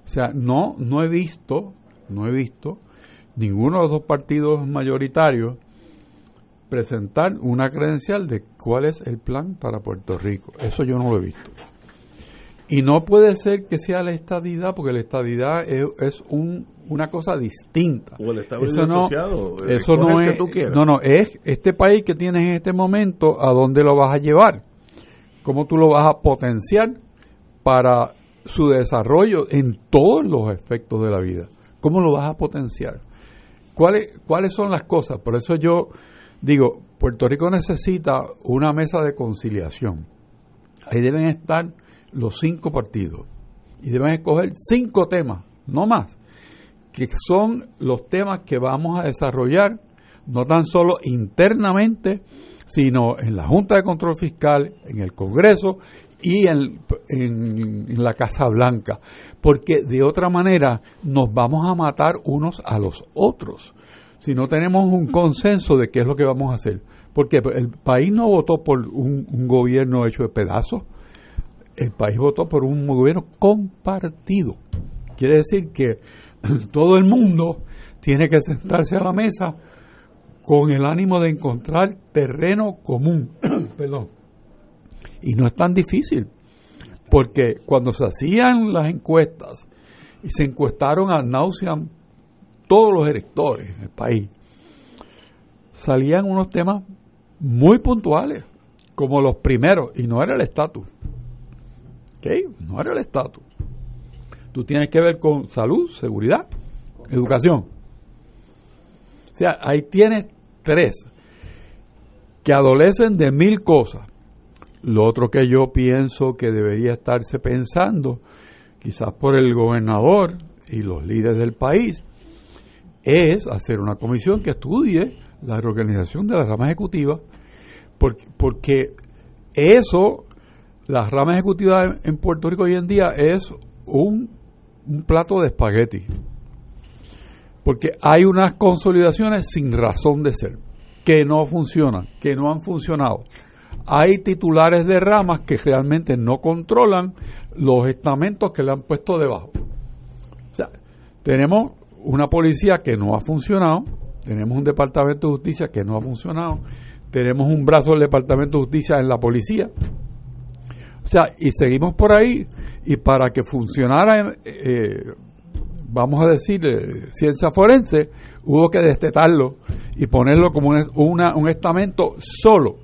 O sea, no, no he visto, no he visto ninguno de los dos partidos mayoritarios presentar una credencial de cuál es el plan para Puerto Rico. Eso yo no lo he visto. Y no puede ser que sea la estadidad, porque la estadidad es, un, una cosa distinta. O el eso no, asociado, eso no es, no, no, es este país que tienes en este momento, ¿a dónde lo vas a llevar? ¿Cómo tú lo vas a potenciar para su desarrollo en todos los aspectos de la vida? ¿Cómo lo vas a potenciar? ¿Cuáles, ¿Cuáles son las cosas? Por eso yo digo, Puerto Rico necesita una mesa de conciliación. Ahí deben estar los cinco partidos. Y deben escoger cinco temas, no más, que son los temas que vamos a desarrollar no tan solo internamente, sino en la Junta de Control Fiscal, en el Congreso y en, en, la Casa Blanca, porque de otra manera nos vamos a matar unos a los otros si no tenemos un consenso de qué es lo que vamos a hacer. Porque el país no votó por un, gobierno hecho de pedazos, el país votó por un gobierno compartido. Quiere decir que todo el mundo tiene que sentarse a la mesa con el ánimo de encontrar terreno común. Perdón. Y no es tan difícil, porque cuando se hacían las encuestas y se encuestaron a nauseam todos los electores del país, salían unos temas muy puntuales, como los primeros, y no era el estatus. No era el estatus. Tú tienes que ver con salud, seguridad, educación. O sea, ahí tienes tres que adolecen de mil cosas. Lo otro que yo pienso que debería estarse pensando, quizás por el gobernador y los líderes del país, es hacer una comisión que estudie la reorganización de la rama ejecutiva, porque, porque eso, la rama ejecutiva en Puerto Rico hoy en día es un, un plato de espagueti. Porque hay unas consolidaciones sin razón de ser, que no funcionan, que no han funcionado. Hay titulares de ramas que realmente no controlan los estamentos que le han puesto debajo. O sea, tenemos una policía que no ha funcionado, tenemos un departamento de justicia que no ha funcionado, tenemos un brazo del departamento de justicia en la policía. O sea, y seguimos por ahí, y para que funcionara, eh, vamos a decir, eh, ciencia forense, hubo que destetarlo y ponerlo como un estamento solo.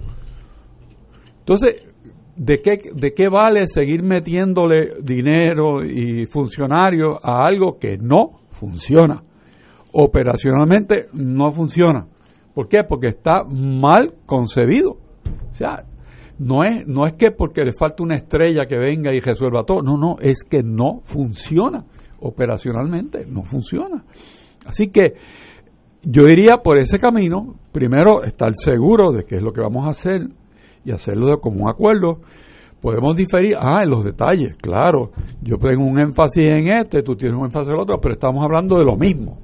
Entonces, ¿de qué, ¿de qué vale seguir metiéndole dinero y funcionarios a algo que no funciona. Operacionalmente no funciona. ¿Por qué? Porque está mal concebido. O sea, no es, no es que porque le falta una estrella que venga y resuelva todo. No, no, es que no funciona. Operacionalmente no funciona. Así que yo iría por ese camino. Primero, estar seguro de qué es lo que vamos a hacer y hacerlo de común acuerdo Podemos diferir, ah, en los detalles, claro. Yo tengo un énfasis en este, tú tienes un énfasis en el otro, pero estamos hablando de lo mismo.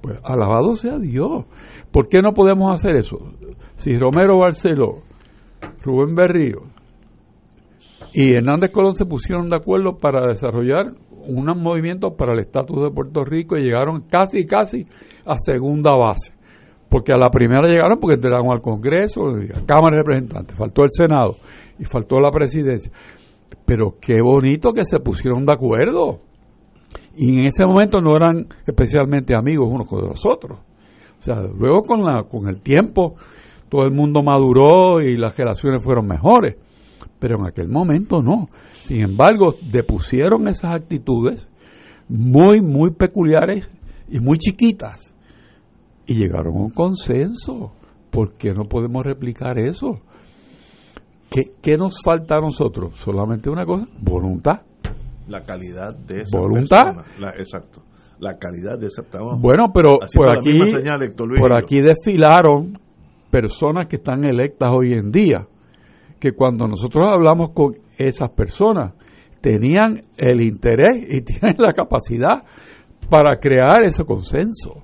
Pues alabado sea Dios. ¿Por qué no podemos hacer eso? Si Romero Barceló, Rubén Berrío, y Hernández Colón se pusieron de acuerdo para desarrollar un movimiento para el estatus de Puerto Rico y llegaron casi, casi a segunda base. Porque a la primera llegaron porque entraron al Congreso, a Cámara de Representantes, faltó el Senado y faltó la presidencia. Pero qué bonito que se pusieron de acuerdo. Y en ese momento no eran especialmente amigos unos con los otros. O sea, luego con, la, con el tiempo todo el mundo maduró y las relaciones fueron mejores. Pero en aquel momento no. Sin embargo, depusieron esas actitudes muy, muy peculiares y muy chiquitas. Y llegaron a un consenso. ¿Por qué no podemos replicar eso? ¿Qué, qué nos falta a nosotros? Solamente una cosa, voluntad. La calidad de esa ¿Voluntad? persona. La- exacto. La calidad de esa. Bueno, pero por aquí, por aquí desfilaron personas que están electas hoy en día, que cuando nosotros hablamos con esas personas, tenían el interés y tienen la capacidad para crear ese consenso.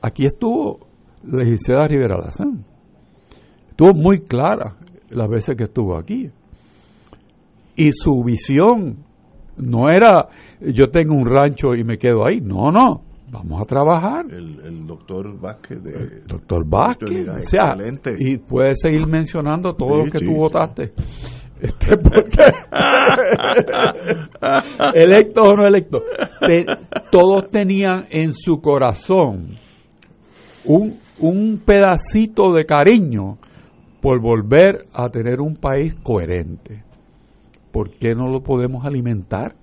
Aquí estuvo la licenciada Rivera Lazán. Estuvo muy clara las veces que estuvo aquí. Y su visión no era yo tengo un rancho y me quedo ahí. No, no. Vamos a trabajar. El, el doctor Vázquez de. Doctor Vázquez. Oportunidad, O sea, excelente. y puedes seguir mencionando todo Sí, lo que sí, tú sí. votaste. Este, porque- electos o no electos. Te- todos tenían en su corazón un, un pedacito de cariño por volver a tener un país coherente. ¿Por qué no lo podemos alimentar?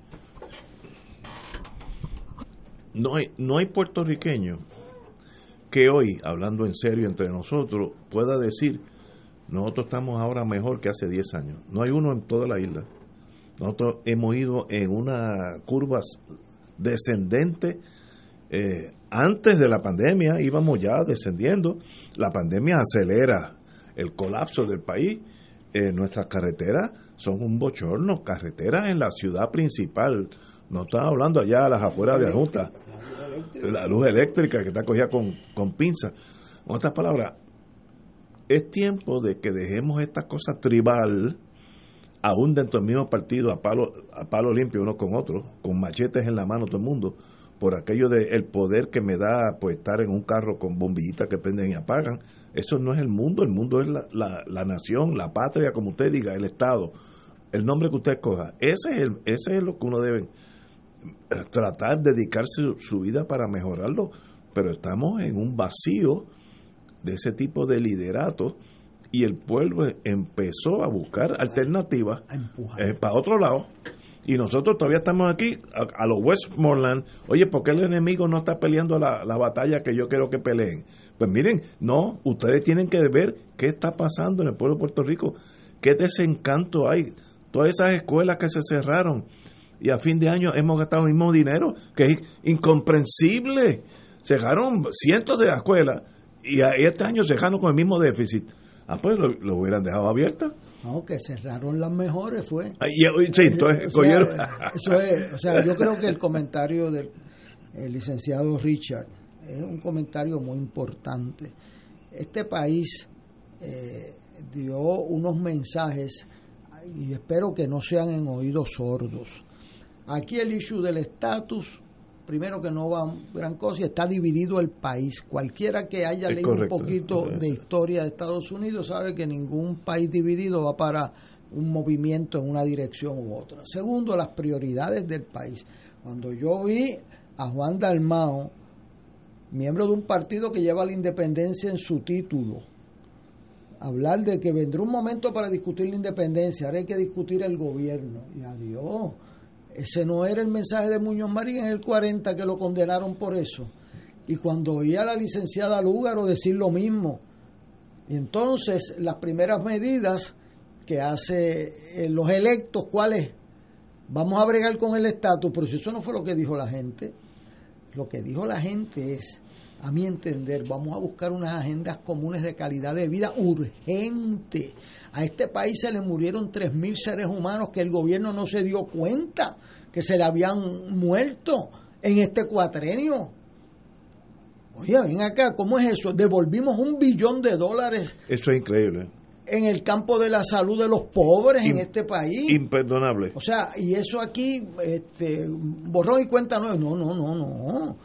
No hay, no hay puertorriqueño que hoy, hablando en serio entre nosotros, pueda decir, nosotros estamos ahora mejor que hace 10 años. No hay uno en toda la isla. Nosotros hemos ido en una curva descendente. eh, antes de la pandemia íbamos ya descendiendo. La pandemia acelera el colapso del país. Eh, nuestras carreteras son un bochorno. Carreteras en la ciudad principal. No estaba hablando allá a las afueras de la Junta. La luz eléctrica que está cogida con, con pinza. En otras palabras, es tiempo de que dejemos esta cosa tribal, aún dentro del mismo partido, a palo, a palo limpio uno con otro, con machetes en la mano todo el mundo, por aquello de el poder que me da pues estar en un carro con bombillitas que prenden y apagan. Eso no es el mundo, el mundo es la, la, la nación, la patria, como usted diga, el Estado, el nombre que usted escoja. Ese es, el, ese es lo que uno debe tratar de dedicarse su, su vida para mejorarlo, pero estamos en un vacío de ese tipo de liderato y el pueblo empezó a buscar alternativas eh, para otro lado. Y nosotros todavía estamos aquí a, a los Westmoreland. Oye ¿por qué el enemigo no está peleando la, la batalla que yo quiero que peleen? pues miren, no, ustedes tienen que ver qué está pasando en el pueblo de Puerto Rico qué desencanto hay. Todas esas escuelas que se cerraron y a fin de año hemos gastado el mismo dinero que es incomprensible cerraron cientos de escuelas y a- este año cerraron con el mismo déficit. Ah, pues lo, lo hubieran dejado abierta. No, que cerraron las mejores fue. Ah, y- y- sí, entonces, O sea, eso es, o sea, yo creo que el comentario del el licenciado Richard es un comentario muy importante. Este país eh, dio unos mensajes y espero que no sean en oídos sordos. Aquí el issue del estatus, primero que no va gran cosa, y está dividido el país. Cualquiera que haya Es leído correcto, un poquito de historia de Estados Unidos sabe que ningún país dividido va para un movimiento en una dirección u otra. Segundo, las prioridades del país. Cuando yo vi a Juan Dalmao, miembro de un partido que lleva la independencia en su título, hablar de que vendrá un momento para discutir la independencia, ahora hay que discutir el gobierno. Y adiós, ese no era el mensaje de Muñoz Marín en el 40 que lo condenaron por eso. Y cuando oí a la licenciada Lúgaro decir lo mismo, y entonces las primeras medidas que hace eh, los electos, ¿cuáles? Vamos a bregar con el estatus, pero si eso no fue lo que dijo la gente, lo que dijo la gente es, a mi entender, vamos a buscar unas agendas comunes de calidad de vida urgente. A este país se le murieron 3.000 seres humanos que el gobierno no se dio cuenta que se le habían muerto en este cuatrenio. Oye, ven acá, ¿cómo es eso? Devolvimos un billón de dólares Eso es increíble. en el campo de la salud de los pobres en este país. Imperdonable. O sea, y eso aquí, este, borrón y cuenta nueva. No, no, no, no.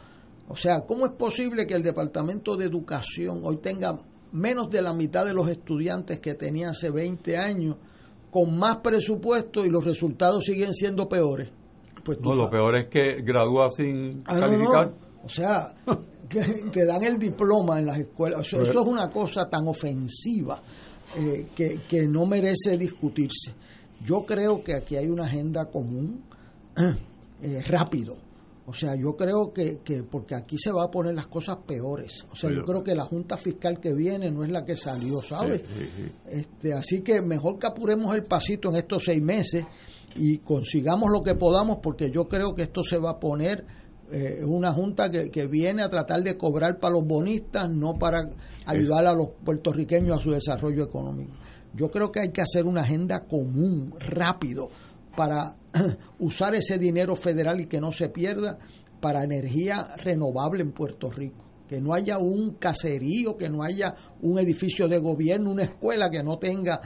O sea, ¿cómo es posible que el Departamento de Educación hoy tenga menos de la mitad de los estudiantes que tenía hace 20 años, con más presupuesto y los resultados siguen siendo peores? Pues no, lo peor es que gradúa sin ah, calificar. O sea, te, dan el diploma en las escuelas. eso es una cosa tan ofensiva eh, que, no merece discutirse. Yo creo que aquí hay una agenda común eh, rápido. O sea, yo creo que, que, porque aquí se va a poner las cosas peores. O sea, yo creo que la Junta Fiscal que viene no es la que salió, ¿sabes? Este, así que mejor que apuremos el pasito en estos seis meses y consigamos lo que podamos, porque yo creo que esto se va a poner es eh, una junta que, que, viene a tratar de cobrar para los bonistas, no para ayudar a los puertorriqueños a su desarrollo económico. Yo creo que hay que hacer una agenda común, rápido, para usar ese dinero federal y que no se pierda para energía renovable en Puerto Rico. Que no haya un caserío, que no haya un edificio de gobierno, una escuela que no tenga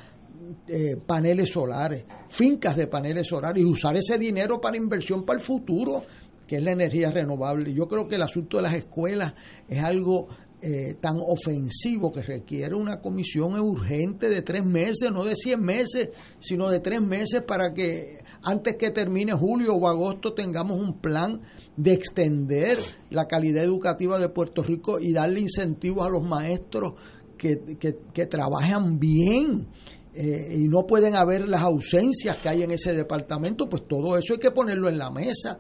eh, paneles solares, fincas de paneles solares y usar ese dinero para inversión para el futuro que es la energía renovable. Yo creo que el asunto de las escuelas es algo eh, tan ofensivo que requiere una comisión urgente de tres meses, no de 100 meses, sino de tres meses para que antes que termine julio o agosto tengamos un plan de extender la calidad educativa de Puerto Rico y darle incentivos a los maestros que, que, trabajan bien. Eh, y no pueden haber las ausencias que hay en ese departamento, pues todo eso hay que ponerlo en la mesa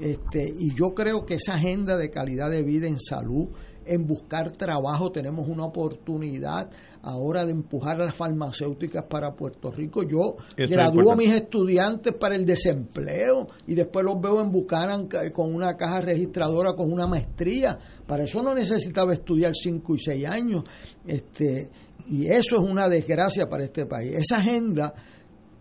este, y yo creo que esa agenda de calidad de vida en salud, en buscar trabajo, tenemos una oportunidad ahora de empujar a las farmacéuticas para Puerto Rico. Yo gradúo a mis estudiantes para el desempleo y después los veo en Bucanan con una caja registradora con una maestría. Para eso no necesitaba estudiar 5 y 6 años. Este, y eso es una desgracia para este país. Esa agenda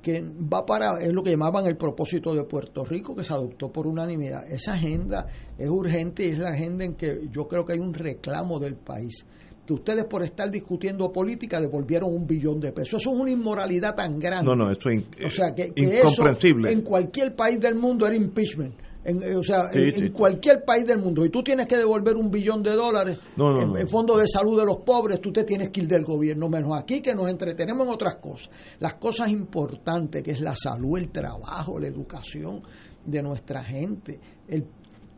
que va para, es lo que llamaban el propósito de Puerto Rico, que se adoptó por unanimidad. Esa agenda es urgente y es la agenda en que yo creo que hay un reclamo del país. Que ustedes por estar discutiendo política devolvieron un billón de pesos. Eso es una inmoralidad tan grande. No, no, eso es o sea, que, incomprensible. en cualquier país del mundo era impeachment en, eh, o sea, en, cualquier país del mundo, y tú tienes que devolver un billón de dólares en, fondo de salud de los pobres, tú te tienes que ir del gobierno, menos aquí que nos entretenemos en otras cosas. Las cosas importantes, que es la salud, el trabajo, la educación de nuestra gente, el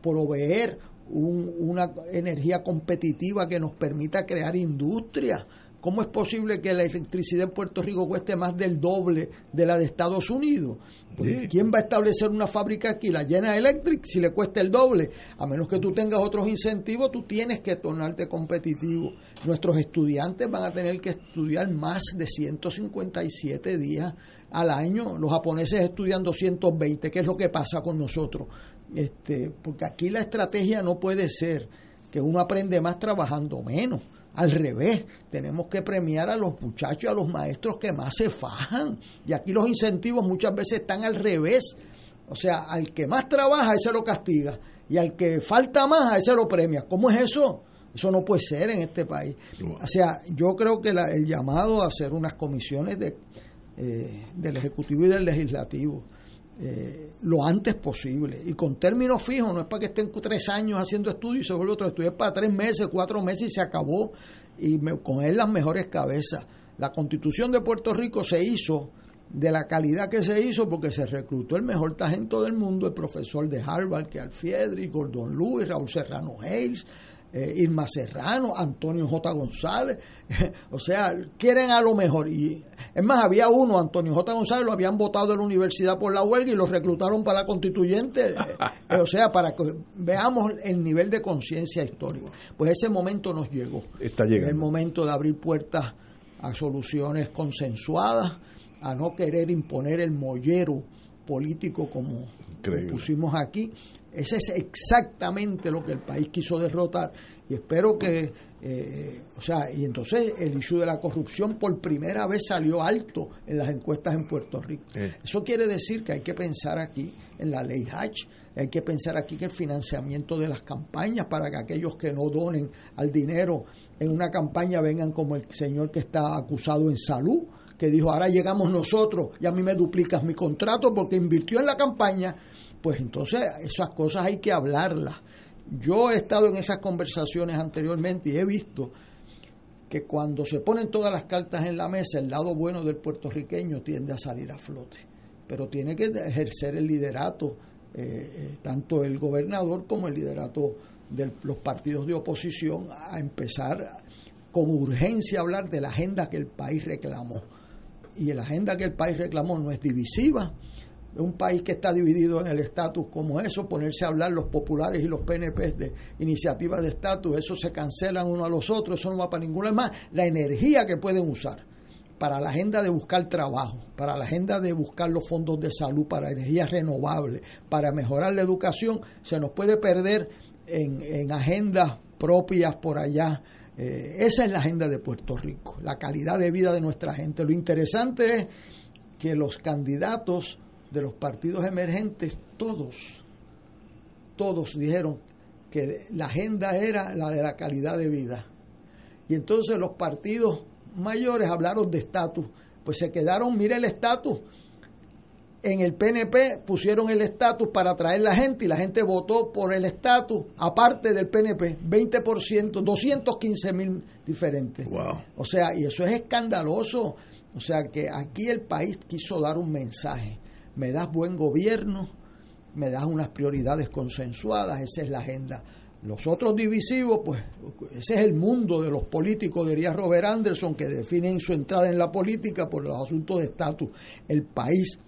proveer una energía competitiva que nos permita crear industria ¿Cómo es posible que la electricidad en Puerto Rico cueste más del doble de la de Estados Unidos? Pues, ¿Quién va a establecer una fábrica aquí? La llena Electric si le cuesta el doble. A menos que tú tengas otros incentivos, tú tienes que tornarte competitivo. Nuestros estudiantes van a tener que estudiar más de 157 días al año. Los japoneses estudian 220. ¿Qué es lo que pasa con nosotros? Este, porque aquí la estrategia no puede ser que uno aprende más trabajando menos. Al revés, tenemos que premiar a los muchachos a los maestros que más se fajan. Y aquí los incentivos muchas veces están al revés. O sea, al que más trabaja, ese lo castiga. Y al que falta más, a ese lo premia. ¿Cómo es eso? Eso no puede ser en este país. O sea, yo creo que el llamado a hacer unas comisiones de, eh, del Ejecutivo y del Legislativo eh, lo antes posible y con términos fijos, no es para que estén tres años haciendo estudios y se vuelve otro estudio, es para tres meses, cuatro meses y se acabó y con él las mejores cabezas. La constitución de Puerto Rico se hizo de la calidad que se hizo porque se reclutó el mejor talento del mundo, el profesor de Harvard, que Alfiedri, Gordon Lewis, Raúl Serrano Hayes, eh, Irma Serrano, Antonio J. González, o sea, quieren a lo mejor. Y es más, había uno, Antonio J. González, lo habían votado de la universidad por la huelga y lo reclutaron para la constituyente, eh, o sea, para que veamos el nivel de conciencia histórica. Pues ese momento nos llegó. Está llegando. El momento de abrir puertas a soluciones consensuadas, a no querer imponer el mollero político como pusimos aquí Ese es exactamente lo que el país quiso derrotar y espero que, eh, o sea, y entonces el issue de la corrupción por primera vez salió alto en las encuestas en Puerto Rico. Eso quiere decir que hay que pensar aquí en la ley Hatch, hay que pensar aquí que el financiamiento de las campañas para que aquellos que no donen al dinero en una campaña vengan como el señor que está acusado en salud, que dijo, ahora llegamos nosotros y a mí me duplicas mi contrato porque invirtió en la campaña, pues entonces esas cosas hay que hablarlas. Yo he estado en esas conversaciones anteriormente y he visto que cuando se ponen todas las cartas en la mesa, el lado bueno del puertorriqueño tiende a salir a flote, pero tiene que ejercer el liderato eh, eh, tanto el gobernador como el liderato de los partidos de oposición a empezar con urgencia a hablar de la agenda que el país reclamó. Y la agenda que el país reclamó no es divisiva, un país que está dividido en el estatus como eso, ponerse a hablar los populares y los PNP de iniciativas de estatus, eso se cancelan uno a los otros, eso no va para ninguna más. La energía que pueden usar para la agenda de buscar trabajo, para la agenda de buscar los fondos de salud, para energías renovables, para mejorar la educación, se nos puede perder en, agendas propias por allá. Eh, esa es la agenda de Puerto Rico, la calidad de vida de nuestra gente. Lo interesante es que los candidatos de los partidos emergentes, todos, todos dijeron que la agenda era la de la calidad de vida. Y entonces los partidos mayores hablaron de estatus, pues se quedaron, mire el estatus. En el PNP pusieron el estatus para atraer la gente y la gente votó por el estatus, aparte del PNP, 20%, 215 mil diferentes. O sea, y eso es escandaloso. O sea, que aquí el país quiso dar un mensaje me das buen gobierno, me das unas prioridades consensuadas, esa es la agenda. Los otros divisivos, pues ese es el mundo de los políticos, diría Robert Anderson, que definen su entrada en la política por los asuntos de estatus. El país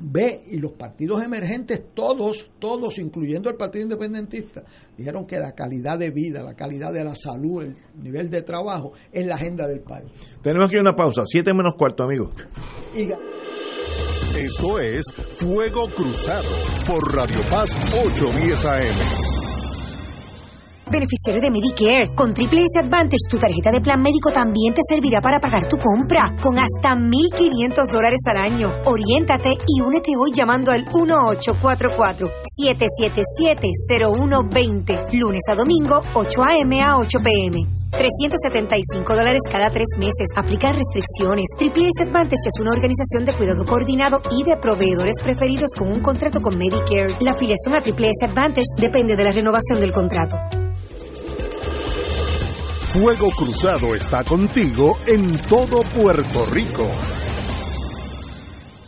ve y los partidos emergentes, todos, todos, incluyendo el Partido Independentista, dijeron que la calidad de vida, la calidad de la salud, el nivel de trabajo es la agenda del país. Tenemos aquí una pausa, siete menos cuarto, amigos. Esto es Fuego Cruzado por Radio Paz 810 AM. Beneficiario de Medicare. Con Triple S Advantage, tu tarjeta de plan médico también te servirá para pagar tu compra, con hasta 1.500 dólares al año. Oriéntate y únete hoy llamando al 1844-777-0120. Lunes a domingo, 8 a.m. a 8 p.m. 375 dólares cada tres meses. Aplicar restricciones. Triple S Advantage es una organización de cuidado coordinado y de proveedores preferidos con un contrato con Medicare. La afiliación a Triple S Advantage depende de la renovación del contrato. Fuego Cruzado está contigo en todo Puerto Rico.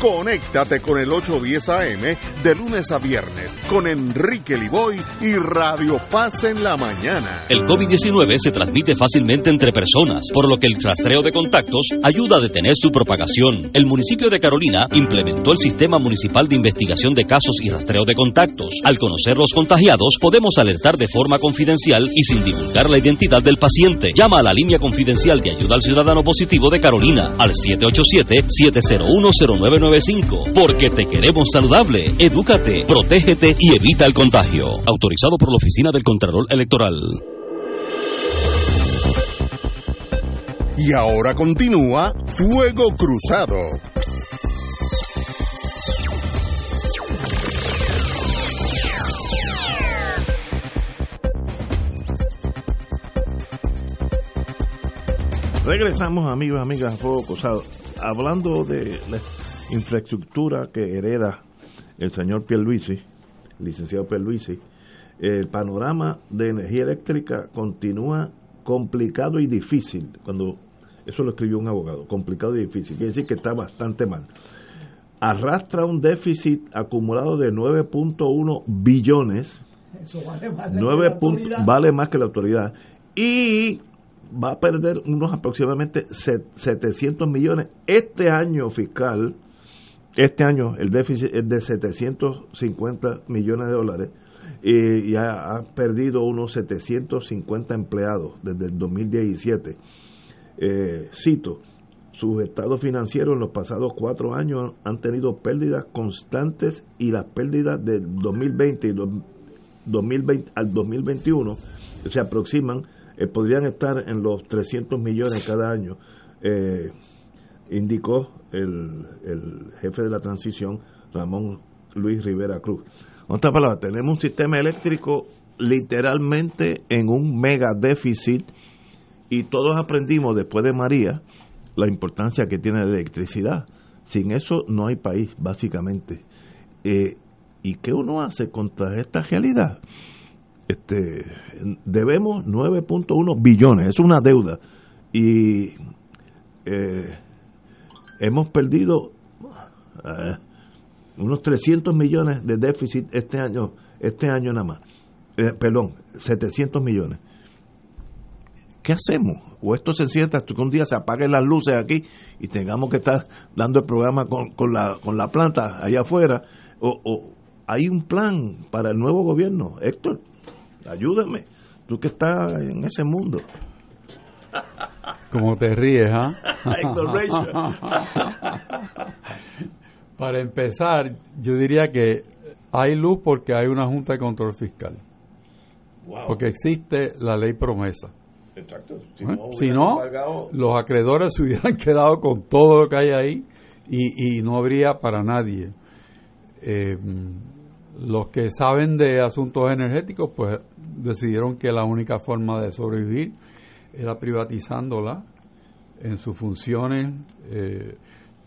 Conéctate con el 810 AM de lunes a viernes con Enrique Liboy y Radio Paz en la mañana. El COVID-19 se transmite fácilmente entre personas, por lo que el rastreo de contactos ayuda a detener su propagación. El municipio de Carolina implementó el Sistema Municipal de Investigación de Casos y Rastreo de Contactos. Al conocer los contagiados, podemos alertar de forma confidencial y sin divulgar la identidad del paciente. Llama a la línea confidencial de ayuda al ciudadano positivo de Carolina al 787-701-0995. Porque te queremos saludable. Edúcate, protégete y evita el contagio. Autorizado por la Oficina del Contralor Electoral. Y ahora continúa Fuego Cruzado. Regresamos, amigos, amigas, a Fuego Cruzado. Hablando de la infraestructura que hereda el señor Pierluisi, licenciado Pierluisi, el panorama de energía eléctrica continúa complicado y difícil. Cuando eso lo escribió un abogado, complicado y difícil. Quiere decir que está bastante mal. Arrastra un déficit acumulado de 9.1 billones. Eso vale más, 9 vale más que la autoridad. Y va a perder unos aproximadamente 700 millones este año fiscal. Este año el déficit es de 750 millones de dólares y ya ha perdido unos 750 empleados desde el 2017. Eh, cito, sus estados financieros en los pasados cuatro años han tenido pérdidas constantes y las pérdidas del 2020 y 2020 al 2021 se aproximan, eh, podrían estar en los 300 millones cada año, eh, indicó el, el jefe de la transición, Ramón Luis Rivera Cruz. En otras palabras, tenemos un sistema eléctrico literalmente en un mega déficit y todos aprendimos después de María la importancia que tiene la electricidad. Sin eso no hay país, básicamente. Eh, ¿Y qué uno hace contra esta realidad? Este, debemos 9.1 billones, es una deuda. Y eh, hemos perdido eh, unos 300 millones de déficit este año, este año nada más. Eh, perdón, 700 millones. ¿Qué hacemos? O esto se sienta hasta que un día se apaguen las luces aquí y tengamos que estar dando el programa con, con, la, con la planta allá afuera. O, o hay un plan para el nuevo gobierno. Héctor, ayúdame. Tú que estás en ese mundo. Como te ríes, ¿ah? Para empezar, yo diría que hay luz porque hay una Junta de Control Fiscal. Wow. Porque existe la ley promesa. Exacto. Si ¿Eh? no, Si los acreedores se hubieran quedado con todo lo que hay ahí y, y no habría para nadie. Eh, los que saben de asuntos energéticos, pues decidieron que la única forma de sobrevivir era privatizándola en sus funciones, eh,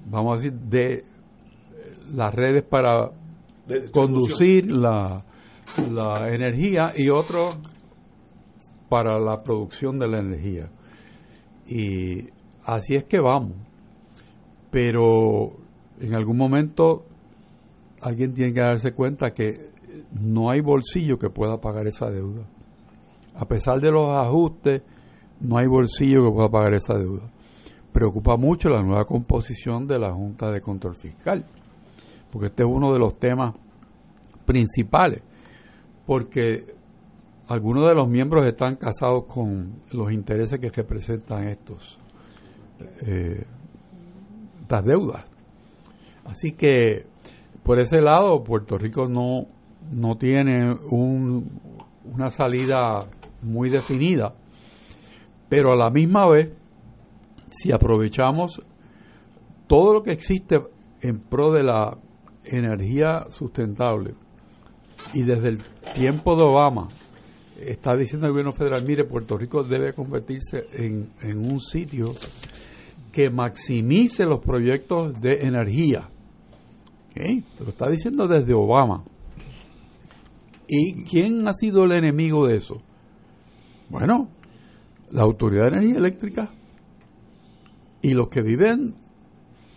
vamos a decir, de las redes para De conducir la, la energía y otro para la producción de la energía. Y así es que vamos. Pero en algún momento alguien tiene que darse cuenta que no hay bolsillo que pueda pagar esa deuda. A pesar de los ajustes, no hay bolsillo que pueda pagar esa deuda. Preocupa mucho la nueva composición de la Junta de Control Fiscal, porque este es uno de los temas principales, porque algunos de los miembros están casados con los intereses que representan estos eh, estas deudas. Así que por ese lado Puerto Rico no, no tiene un, una salida muy definida, pero a la misma vez, si aprovechamos todo lo que existe en pro de la energía sustentable, y desde el tiempo de Obama está diciendo el gobierno federal, mire, Puerto Rico debe convertirse en, en un sitio que maximice los proyectos de energía. ¿Ok? Lo está diciendo desde Obama. ¿Y quién ha sido el enemigo de eso? Bueno, la Autoridad de Energía Eléctrica y los que viven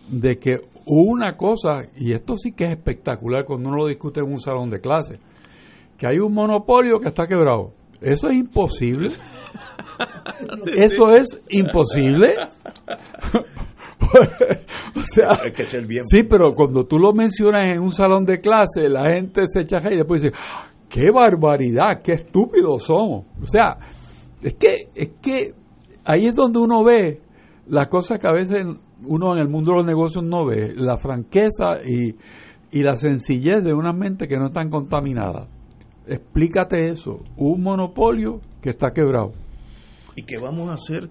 de que una cosa, y esto sí que es espectacular cuando uno lo discute en un salón de clase, que hay un monopolio que está quebrado. Eso es imposible. Eso es imposible. o sea, Hay que ser bien. sí, pero cuando tú lo mencionas en un salón de clase, la gente se echa y después dice, qué barbaridad, qué estúpidos somos. O sea, es que, es que ahí es donde uno ve las cosas que a veces uno en el mundo de los negocios no ve, la franqueza y, y la sencillez de una mente que no están contaminadas. Explícate eso, un monopolio que está quebrado. ¿Y qué vamos a hacer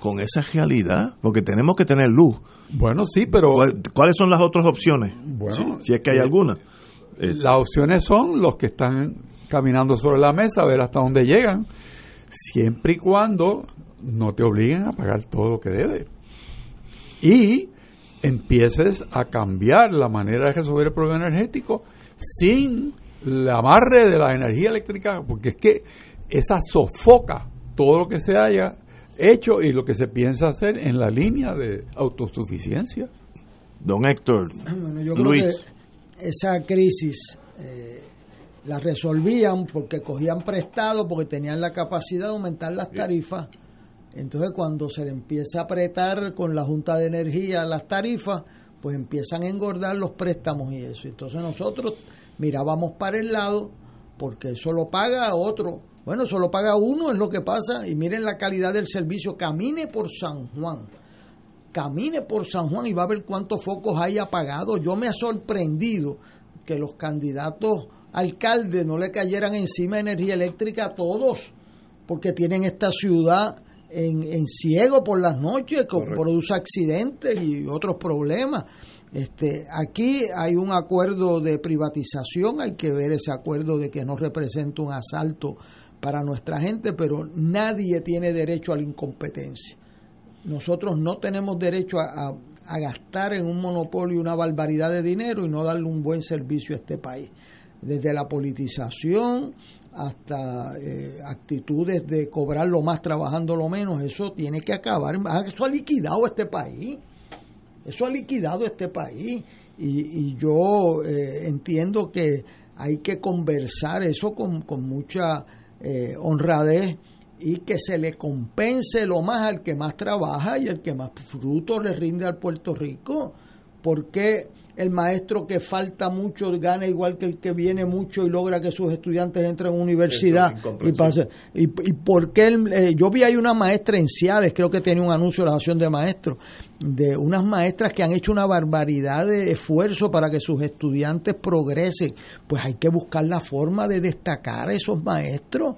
con esa realidad? Porque tenemos que tener luz. Bueno, sí, pero... ¿Cuál- ¿Cuáles son las otras opciones? Bueno, si, si es que hay eh, alguna. Las opciones son los que están caminando sobre la mesa, a ver hasta dónde llegan, siempre y cuando no te obliguen a pagar todo lo que debes. Y empieces a cambiar la manera de resolver el problema energético sin el amarre de la energía eléctrica, porque es que esa sofoca todo lo que se haya hecho y lo que se piensa hacer en la línea de autosuficiencia. Don Héctor, Bueno, yo Luis. creo que esa crisis eh, la resolvían porque cogían prestado, porque tenían la capacidad de aumentar las tarifas. Entonces, cuando se le empieza a apretar con la Junta de Energía las tarifas, pues empiezan a engordar los préstamos y eso. Entonces, nosotros mirábamos para el lado porque eso lo paga otro. Bueno, eso lo paga uno, es lo que pasa. Y miren la calidad del servicio. Camine por San Juan camine por San Juan y va a ver cuántos focos hay apagados. Yo me he sorprendido que los candidatos alcaldes no le cayeran encima energía eléctrica a todos, porque tienen esta ciudad en, en ciego por las noches, que Correcto. produce accidentes y otros problemas. Este, aquí hay un acuerdo de privatización, hay que ver ese acuerdo de que no representa un asalto para nuestra gente, pero nadie tiene derecho a la incompetencia. Nosotros no tenemos derecho a, a- a gastar en un monopolio una barbaridad de dinero y no darle un buen servicio a este país. Desde la politización hasta eh, actitudes de cobrar lo más trabajando lo menos, eso tiene que acabar. Eso ha liquidado este país. Eso ha liquidado este país. Y, y yo eh, entiendo que hay que conversar eso con, con mucha eh, honradez y que se le compense lo más al que más trabaja y el que más fruto le rinde al Puerto Rico. porque el maestro que falta mucho gana igual que el que viene mucho y logra que sus estudiantes entren a universidad? Es y, pase- y, y por qué el- eh, yo vi ahí una maestra en Ciales, creo que tenía un anuncio de la asociación de maestros, de unas maestras que han hecho una barbaridad de esfuerzo para que sus estudiantes progresen. Pues hay que buscar la forma de destacar a esos maestros.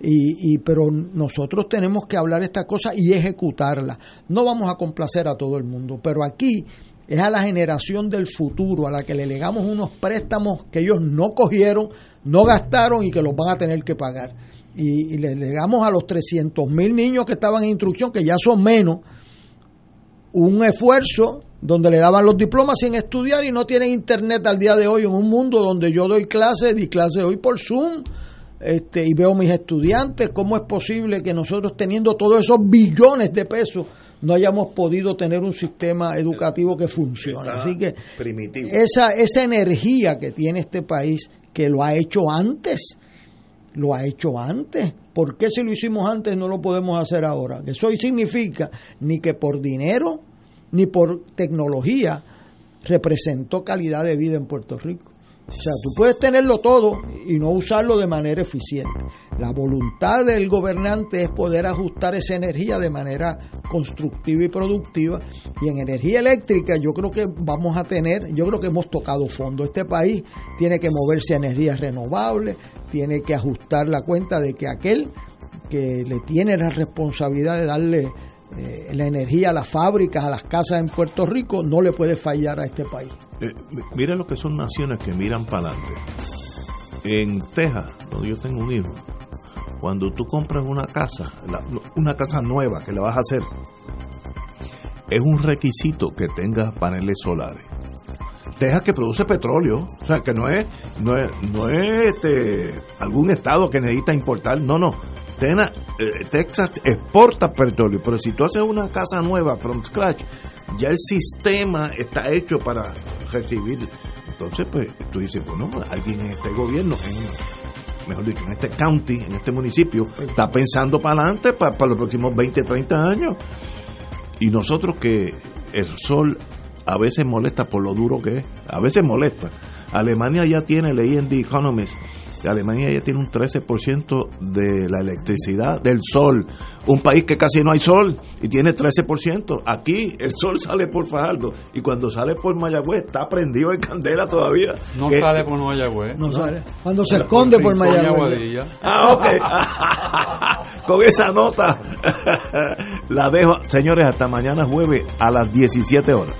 Y, y pero nosotros tenemos que hablar estas cosas y ejecutarlas. No vamos a complacer a todo el mundo, pero aquí es a la generación del futuro a la que le legamos unos préstamos que ellos no cogieron, no gastaron y que los van a tener que pagar. Y, le legamos a los 300 mil niños que estaban en instrucción, que ya son menos, un esfuerzo donde le daban los diplomas sin estudiar y no tienen internet al día de hoy en un mundo donde yo doy clases, di clases hoy por Zoom este, y veo mis estudiantes, ¿cómo es posible que nosotros teniendo todos esos billones de pesos no hayamos podido tener un sistema educativo que funcione? Así que primitivo. esa, esa energía que tiene este país, que lo ha hecho antes, lo ha hecho antes. ¿Por qué si lo hicimos antes no lo podemos hacer ahora? Eso significa ni que por dinero ni por tecnología representó calidad de vida en Puerto Rico. O sea, tú puedes tenerlo todo y no usarlo de manera eficiente. La voluntad del gobernante es poder ajustar esa energía de manera constructiva y productiva. Y en energía eléctrica yo creo que vamos a tener, yo creo que hemos tocado fondo. Este país tiene que moverse a energías renovables, tiene que ajustar la cuenta de que aquel que le tiene la responsabilidad de darle eh, la energía las fábricas, a las casas en Puerto Rico, no le puede fallar a este país. Eh, mi- mira lo que son naciones que miran para adelante. En Texas, donde yo tengo un hijo, cuando tú compras una casa, una casa nueva que la vas a hacer, es un requisito que tenga paneles solares. Texas que produce petróleo, o sea, que no es, no es, no es este, algún estado que necesita importar, no, no. Tena- eh, Texas exporta petróleo, pero si tú haces una casa nueva from scratch, ya el sistema está hecho para recibir. Entonces, pues tú dices, bueno, alguien en este gobierno, mejor dicho, en este county, en este municipio, está pensando para adelante para, para los próximos 20, 30 años. Y nosotros que el sol a veces molesta por lo duro que es, a veces molesta. Alemania ya tiene, leí en The Economist, Alemania ya tiene un 13% de la electricidad del sol. Un país que casi no hay sol y tiene 13%. Aquí el sol sale por Fajardo y cuando sale por Mayagüez está prendido en candela todavía. No Que- sale por Mayagüez. No sale. Cuando se esconde por y Mayagüez. Ah, ok. Con esa nota la dejo. Señores, hasta mañana jueves a las 17 horas.